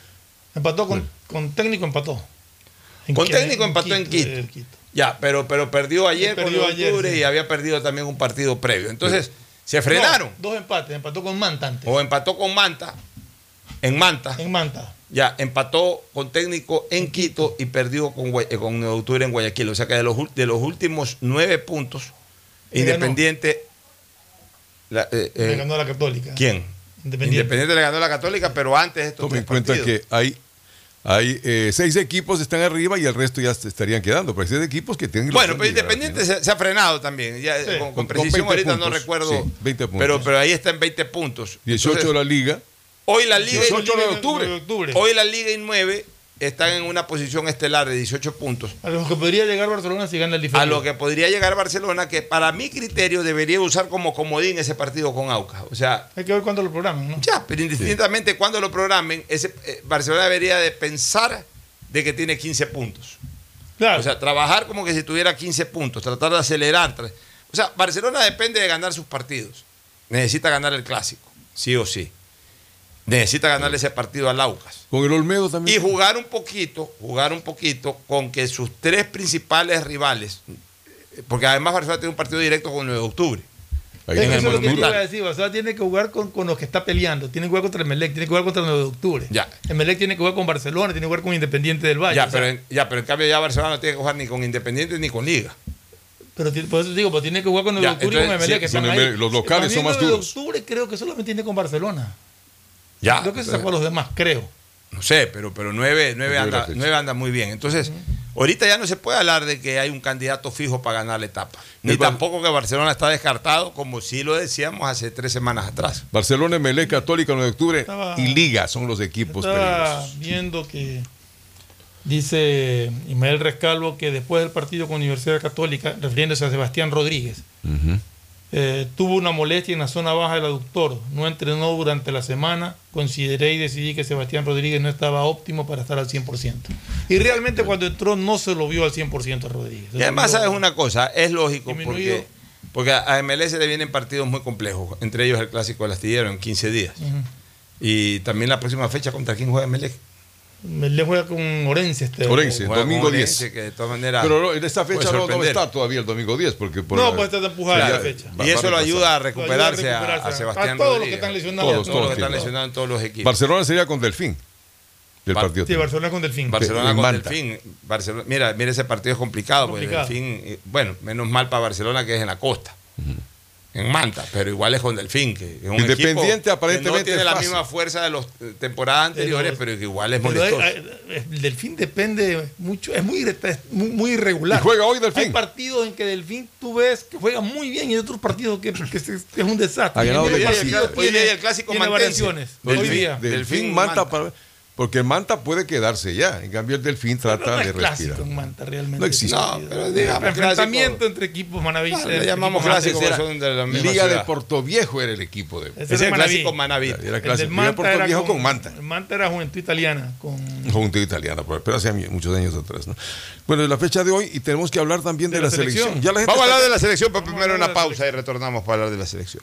Empató con, con técnico, empató. Con técnico en empató en Quito, Quito. en Quito. Ya, pero, pero perdió ayer perdió con ayer, octubre sí. y había perdido también un partido previo. Entonces, se frenaron. No, dos empates, empató con Manta antes. O empató con Manta, en Manta. En Manta. Ya, empató con técnico en Quito y perdió con, eh, con 9 de octubre en Guayaquil. O sea que de los, de los últimos nueve puntos, Le ganó. Independiente. la- eh, Le eh, ganó a la Católica. ¿Quién? Independiente. Independiente le ganó a la Católica, pero antes de estos Tome en cuenta partidos. que hay, hay eh, seis equipos están arriba y el resto ya se estarían quedando. Pero hay seis equipos que tienen. Bueno, pero al Independiente se, se ha frenado también. Ya, Sí. con, Con- con con precisión 20 ahorita no puntos. recuerdo. Sí, 20 puntos. Pero, pero ahí está en 20 puntos. 18 Entonces, de la liga. Hoy la Liga 18 de y octubre. Hoy la Liga y 9 están en una posición estelar de 18 puntos. A lo que podría llegar Barcelona si gana el diferente. A lo que podría llegar Barcelona, que para mi criterio debería usar como comodín ese partido con Aucas. O sea, Hay que ver cuándo lo programan, ¿no? ya, pero indistintamente cuando lo programen, ese, eh, Barcelona debería de pensar de que tiene 15 puntos. Claro. O sea, trabajar como que si tuviera 15 puntos, tratar de acelerar. tra- O sea, Barcelona depende de ganar sus partidos. Necesita ganar el clásico, sí o sí. Necesita ganarle ese partido al Aucas. Con el Olmedo también. Y jugar un poquito, jugar un poquito con que sus tres principales rivales, porque además Barcelona tiene un partido directo con el 9 de octubre. Es en que el eso es lo que iba a decir. Barcelona tiene que jugar con, con los que está peleando. Tiene que jugar contra el Melec, tiene que jugar contra el 9 de octubre. Ya. El Melec tiene que jugar con Barcelona, tiene que jugar con Independiente del Valle. Ya, sea, pero en, ya, pero en cambio ya Barcelona no tiene que jugar ni con Independiente ni con Liga. pero por eso digo, pues tiene que jugar con el 9 Ya, de octubre y con el Melec, sí, que están el ahí. Los locales son el más 9 de duros. octubre creo que solamente tiene con Barcelona. Ya. Creo que se sacó a los demás, creo. No sé, pero, pero nueve, nueve, anda, nueve anda muy bien. Entonces, ahorita ya no se puede hablar de que hay un candidato fijo para ganar la etapa. Ni Bar- tampoco que Barcelona está descartado, como sí lo decíamos hace tres semanas atrás. Barcelona, Melec, Católica, 9 de octubre Estaba- y Liga son los equipos Estaba peligrosos. viendo que dice Ismael Rescalvo que después del partido con Universidad Católica, refiriéndose a Sebastián Rodríguez, eh, tuvo una molestia en la zona baja del aductor, no entrenó durante la semana, consideré y decidí que Sebastián Rodríguez no estaba óptimo para estar al 100%. Y realmente cuando entró no se lo vio al 100% a Rodríguez. Y además, sabes una cosa, es lógico porque, porque a MLS le vienen partidos muy complejos, entre ellos el clásico del astillero en 15 días. Y también la próxima fecha contra quién juega Melec. Le juega con Orense este Orense, domingo Orense, 10. Que de todas maneras. Pero no, en esta fecha no, no va a sorprender. estar todavía el domingo 10 porque por No, la- pues está empujada la fecha. Y eso lo ayuda a recuperarse, ayuda a a-. Sebastián A todos los que están lesionados. Todos, Todos los que están lesionados en todos los equipos. Barcelona sería con Delfín. Del Bar- partido. Sí, Barcelona con Delfín. Barcelona con Manta. Delfín. Barcelona, mira, mira, ese partido es complicado, Complicado. porque Delfín, eh, bueno, menos mal para Barcelona que es en la costa. En Manta, pero igual es con Delfín, que es un Independiente equipo que aparentemente no tiene es la misma fuerza de las temporadas anteriores, pero, que igual es Pero molestoso. hay- hay- el Delfín depende mucho, es muy, es muy, muy irregular. ¿Y juega hoy Delfín? Hay partidos en que Delfín tú ves que juega muy bien y hay otros partidos que, que que es un desastre. Ha ganado Delfín. partido Hoy día el clásico tiene variaciones. Delfín, Hoy día. Delfín, Delfín, Manta, Manta. para- porque el Manta puede quedarse ya. En cambio, el Delfín trata no de es clásico respirar. en Manta realmente. No existe. No, pero digamos enfrentamiento clásico. entre equipos manavistas. Claro, le llamamos clásico era son de la misma Liga de ciudad. Portoviejo era el equipo de. Ese Ese es era el Manaví. clásico Manaví. Era El del clásico. Liga de Manta era Portoviejo con, con Manta. El Manta era Juventud Italiana con Junta italiana, pero pero hace muchos años atrás. ¿no? Bueno, es la fecha de hoy y tenemos que hablar también de, De la, la selección. selección. Ya la gente Vamos a hablar de la selección, pero primero una pausa y retornamos para hablar de la selección.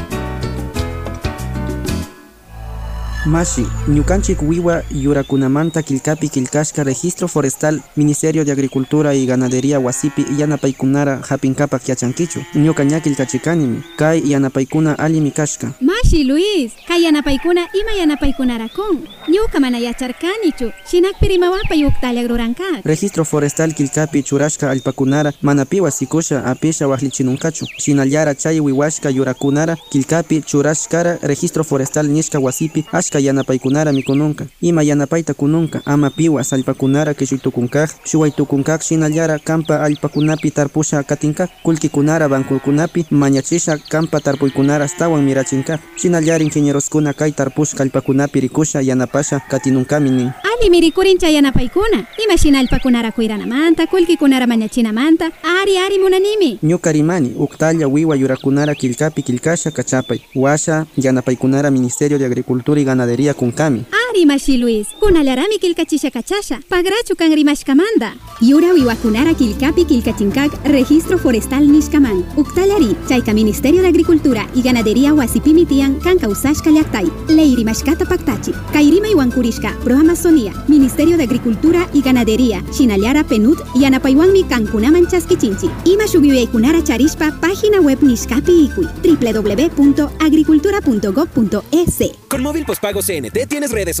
Mashi, Ñukanchik Wiwa Yurakunamanta Kilkapi Kilkashka Registro Forestal Ministerio de Agricultura y Ganadería Wasipi Yanapaikunara Hapinkapa Kiachankichu Ñuka Ñakilkachikanimi Kai Yanapaikuna Alimi Kashka Mashi Luis, kay yanapaykuna ima yanapaykunarakun. Ñuka mana yacharkanichu, shinakpirimawapa yuktalla ruranka. Registro Forestal Kilkapi Churashka Alpakunara Manapiwa Sikusha Apisha Wahlichinunkachu Shinallara Chay Wiwashka Yurakunara Kilkapi Churashkara Registro Forestal Nishka Wasipi Ashka Yanapaikunara Mikununka Ima Yanapaita Kununka Ama Piwa Salpakunara Kishuytukunkaj Shuwaytukunkaj Shinallara Kampa Alpakunapi Tarpusha Katinka Kulkikunara Bankukunapi Mañachisha Kampa Tarpuykunara Stawan Mirachinka Shinallara Ingenieroskuna Kay Tarpushka Alpakunapi Rikusha Yanapasha Katinunkaminin Ali mirikurincha yanapaykuna, ima shinalpakunara kuiranamanta, kulkikunara mañachinamanta, ari ari munanimi. Ñukarimani, Uktalla, Wiwa, Yurakunara, Kilkapi, Kilkasha, Kachapay, Washa, Yanapaykunara, Ministerio de Agricultura y Ganadería, Kunkami. Ari Mashi Luis, kunalarami kilkachisha kachasha, pagrachu kan rimashkamanda. Yura wiwakunara kilkapi kilkachinkak, registro forestal nishkaman. Uktallari, chayka Ministerio de Agricultura y Ganadería wasipimitian kan kausashka llaktay. Leiri mashkata paktachi, kairima iwankurishka, pro Amazonía, Ministerio de Agricultura y Ganadería, Shinallara Penut, Yanapaywanmi kankunaman chaskichinchi. Ima shuguyaykunara charishpa, página web nishkapi ikui, www.agricultura.gov.es. Con móvil postpago CNT tienes redes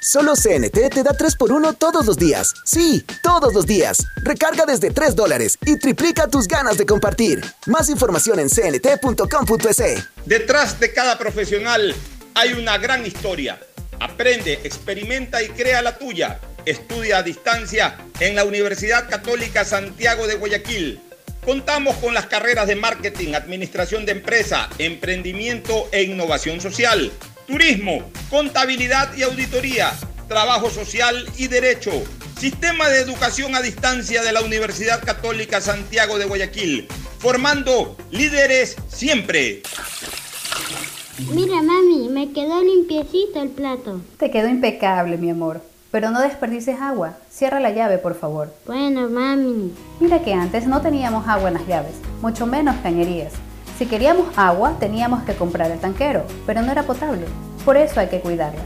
Solo CNT te da 3x1 todos los días. Sí, todos los días. Recarga desde 3 dólares y triplica tus ganas de compartir. Más información en cnt.com.es. Detrás de cada profesional hay una gran historia. Aprende, experimenta y crea la tuya. Estudia a distancia en la Universidad Católica Santiago de Guayaquil. Contamos con las carreras de marketing, administración de empresa, emprendimiento e innovación social, turismo, contabilidad y auditoría, trabajo social y derecho. Sistema de educación a distancia de la Universidad Católica Santiago de Guayaquil, formando líderes siempre. Mira, mami, me quedó limpiecito el plato. Te quedó impecable, mi amor. Pero no desperdices agua. Cierra la llave, por favor. Bueno, mami. Mira que antes no teníamos agua en las llaves, mucho menos cañerías. Si queríamos agua, teníamos que comprar el tanquero, pero no era potable. Por eso hay que cuidarla.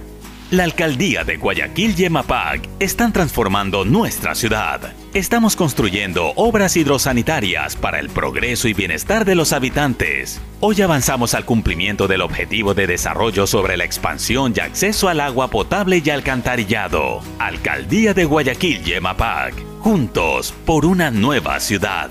La alcaldía de Guayaquil y EMAPAC están transformando nuestra ciudad. Estamos construyendo obras hidrosanitarias para el progreso y bienestar de los habitantes. Hoy avanzamos al cumplimiento del objetivo de desarrollo sobre la expansión y acceso al agua potable y alcantarillado. Alcaldía de Guayaquil y EMAPAC. Juntos por una nueva ciudad.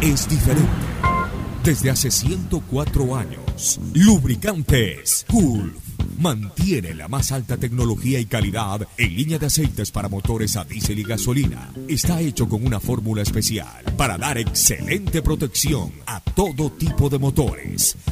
es diferente. Desde hace 104 años, Lubricantes Gulf mantiene la más alta tecnología y calidad en línea de aceites para motores a diésel y gasolina. Está hecho con una fórmula especial para dar excelente protección a todo tipo de motores,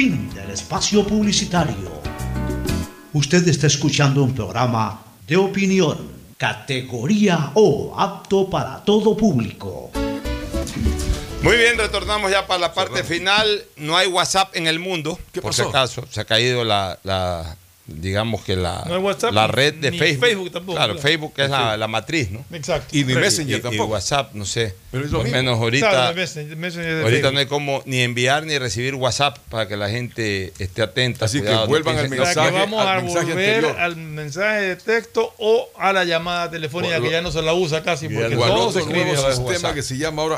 Fin del espacio publicitario. Usted está escuchando un programa de opinión, categoría O, apto para todo público. Muy bien, retornamos ya para la parte final. No hay WhatsApp en el mundo. ¿Qué por pasó? si acaso, se ha caído la, la- digamos que la, No hay WhatsApp, la red de ni Facebook. Facebook tampoco, Claro, claro. Facebook es la, matriz, ¿no? Exacto. Y ni Messenger y- tampoco. Y WhatsApp, no sé. Pero es lo Por mismo. menos ahorita, Claro, Messenger- Messenger de ahorita Facebook. no hay como ni enviar ni recibir WhatsApp para que la gente esté atenta. Así que no vuelvan al piensen- O sea, que mensaje- vamos al a mensaje volver anterior. al mensaje de texto o a la llamada telefónica que ya no se la usa casi Y porque todo se escribe nuevo ahora. sistema WhatsApp. que se llama ahora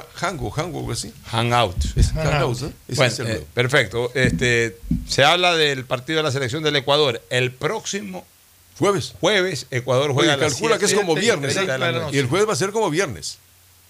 así. Hangout. Es Hangout. Hangout, ¿eh? Bueno, es eh, nuevo. perfecto. Este, se habla del partido de la selección del Ecuador. El próximo Jueves. jueves, Ecuador juega Oye, a las calcula que es 7 como viernes. 30 de la noche. Y el jueves va a ser como viernes.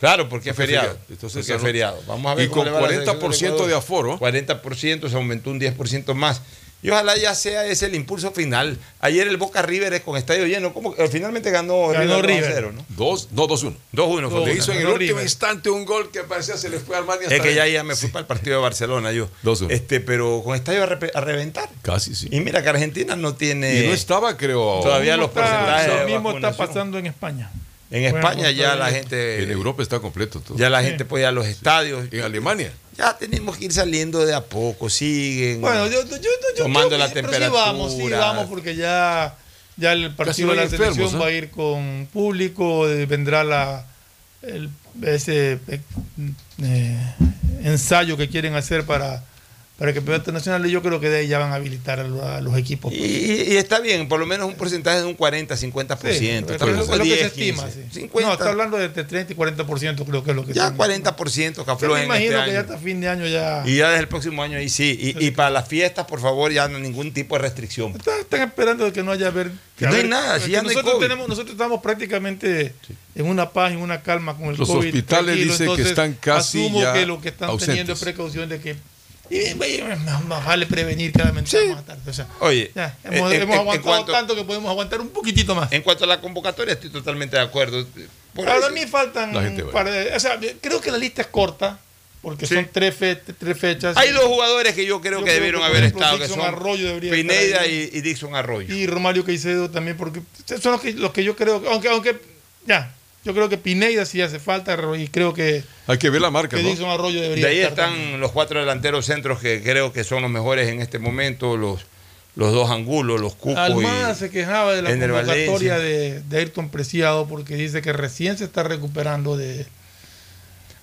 Claro, porque es feriado. feriado. Entonces, porque es feriado. Vamos a ver Y con le va a la selección 40% del de aforo. 40% se aumentó un 10% más. Y ojalá ya sea ese el impulso final. Ayer el Boca River es con estadio lleno. ¿Cómo? que Finalmente ganó, Ganó River 2 a River. 0, ¿no? Dos, no, 2-1. 2-1 fue. Dos, Le el hizo en el último River. instante un gol que parecía se le fue a Armani hasta Es que ya, ya me Sí. fui para el partido de Barcelona yo. 2-1. Este, pero con estadio a, repe- a reventar. Casi, sí. Y mira que Argentina no tiene. Y no estaba, creo. Todavía Lo los porcentajes está, de lo mismo está vacunación. pasando en España. En Bueno, España ya está la gente. En Europa está completo todo. Ya la Sí. gente puede ir a los estadios. En Alemania. Ya tenemos que ir saliendo de a poco, siguen. Bueno, yo, yo, yo, yo Tomando creo la temperatura. Sí vamos, sí vamos, porque ya, ya el partido de la selección enfermos, ¿eh? va a ir con público, eh, vendrá la el, ese eh, ensayo que quieren hacer para, para el campeonato nacional y yo creo que de ahí ya van a habilitar a, lo- a los equipos. Y, y- y está bien, por lo menos un porcentaje de un 40, 50%. Sí, Está pero bien, es lo que 10, se estima. 15, sí. 50. No, está hablando de entre 30 y 40% creo que es lo que ya están- 40% que Yo me imagino este que ya hasta fin de año ya... Y ya desde el próximo año ahí sí. Y, y para las fiestas, por favor, ya no hay ningún tipo de restricción. Están, están esperando de que no haya ver. Que no hay nada, si ya no hay nosotros COVID. tenemos, nosotros estamos prácticamente en una paz, en una calma con el Los COVID. hospitales tranquilo, dicen que están casi asumo ya que lo que están teniendo ausentes. es precaución de que y, bueno, más, vale prevenir que lamentar más tarde. O sea, Oye, ya, hemos, en- hemos en aguantado cuanto- tanto que podemos aguantar un poquitito más. En cuanto a la convocatoria, estoy totalmente de acuerdo. Por Para ahí- mí faltan par de- o sea, creo que la lista es corta porque Sí. son tres, fe- tres fechas. Hay dos jugadores que yo creo Yo que creo debieron que, haber ejemplo, estado, que Dixon son Arroyo Pineda y Dixon Arroyo. y Romario Caicedo también, porque son los que, los que yo creo, aunque, aunque ya, Yo creo que Pineida sí hace falta y creo que. Hay que ver la marca. Que ¿no? Arroyo debería De ahí estar están también. los cuatro delanteros centros que creo que son los mejores en este momento, los, los dos angulos, los Cuco Almada y se quejaba de la convocatoria de, de Ayrton Preciado porque dice que recién se está recuperando de.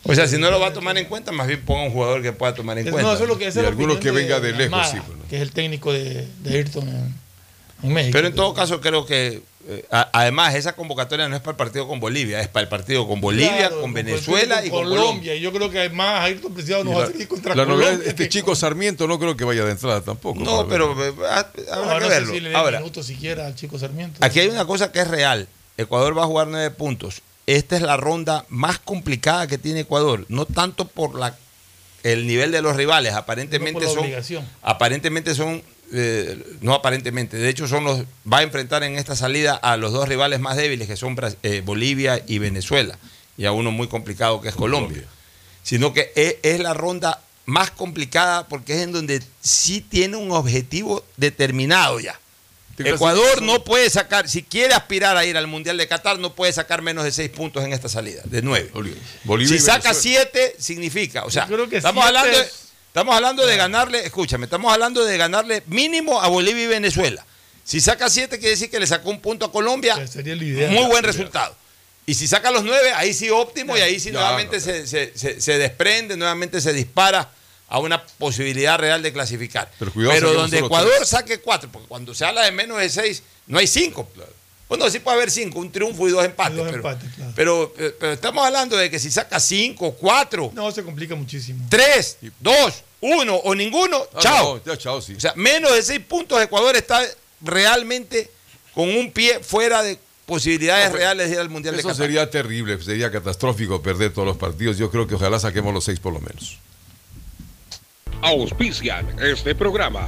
O sea, si no lo va a tomar en cuenta, más bien ponga un jugador que pueda tomar en Es- cuenta. no, eso es lo que Y es la alguno opinión que venga de lejos, Almada, sí, pues, ¿no? Que es el técnico de, de Ayrton en, en México. Pero en todo caso creo que, eh, a- además, esa convocatoria no es para el partido con Bolivia, es para el partido con Bolivia, Claro, con con Venezuela y con Colombia. Colombia. Y yo creo que además Ayrton Preciado nos Y va a seguir contra la Colombia. es este chico Sarmiento no creo que vaya de entrada tampoco. No, pero eh, ha- No, habrá que no sé verlo. si le den Ahora, minutos siquiera al chico Sarmiento. aquí hay una cosa que es real. Ecuador va a jugar nueve puntos. Esta es la ronda más complicada que tiene Ecuador. No tanto por la el nivel de los rivales. Aparentemente No son. Aparentemente son. Eh, no aparentemente. De hecho, son los. Va a enfrentar en esta salida a los dos rivales más débiles, que son eh, Bolivia y Venezuela. Y a uno muy complicado que es Colombia. Sino que es, es la ronda más complicada porque es en donde sí tiene un objetivo determinado ya. Ecuador no puede sacar, si quiere aspirar a ir al Mundial de Qatar, no puede sacar menos de seis puntos en esta salida, de nueve. Bolivia si saca siete, significa, o sea, Yo creo que estamos siete hablando, de, estamos hablando de ganarle, escúchame, estamos hablando de ganarle mínimo a Bolivia y Venezuela. Si saca siete, quiere decir que le sacó un punto a Colombia, sería el ideal. muy buen resultado. Y si saca los nueve, ahí sí óptimo y ahí sí Ya, nuevamente no, se, se- se- se desprende, nuevamente se dispara a una posibilidad real de clasificar. Pero Pero, cuidado, saquemos donde Ecuador saque cuatro, porque cuando se habla de menos de seis, no hay cinco. Bueno, sí puede haber cinco, un triunfo y dos empates. Dos pero, empates, claro. pero, eh, pero estamos hablando de que si saca cinco, cuatro, No, se complica muchísimo. tres, dos, uno o ninguno, Ah, chao. no, ya, chao, sí. O sea, menos de seis puntos, Ecuador está realmente con un pie fuera de posibilidades No, pero reales de ir al Mundial de Eso sería terrible, sería catastrófico perder todos los partidos. Yo creo que ojalá saquemos los seis por lo menos. Auspician este programa.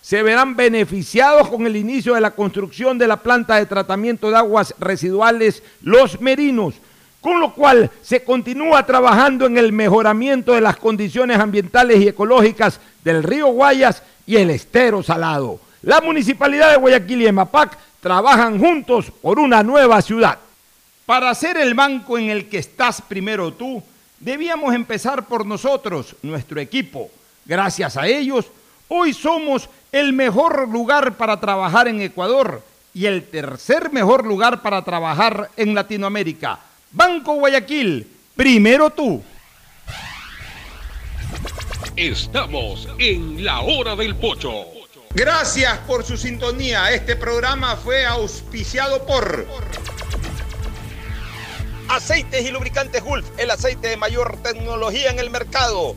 se verán beneficiados con el inicio de la construcción de la planta de tratamiento de aguas residuales Los Merinos, con lo cual se continúa trabajando en el mejoramiento de las condiciones ambientales y ecológicas del río Guayas y el estero salado. La Municipalidad de Guayaquil y EMAPAC trabajan juntos por una nueva ciudad. Para ser el banco en el que estás primero tú, debíamos empezar por nosotros, nuestro equipo. Gracias a ellos, hoy somos el mejor lugar para trabajar en Ecuador y el tercer mejor lugar para trabajar en Latinoamérica. Banco Guayaquil, primero tú. Estamos en la hora del pocho. Gracias por su sintonía. Este programa fue auspiciado por Aceites y lubricantes Gulf, el aceite de mayor tecnología en el mercado.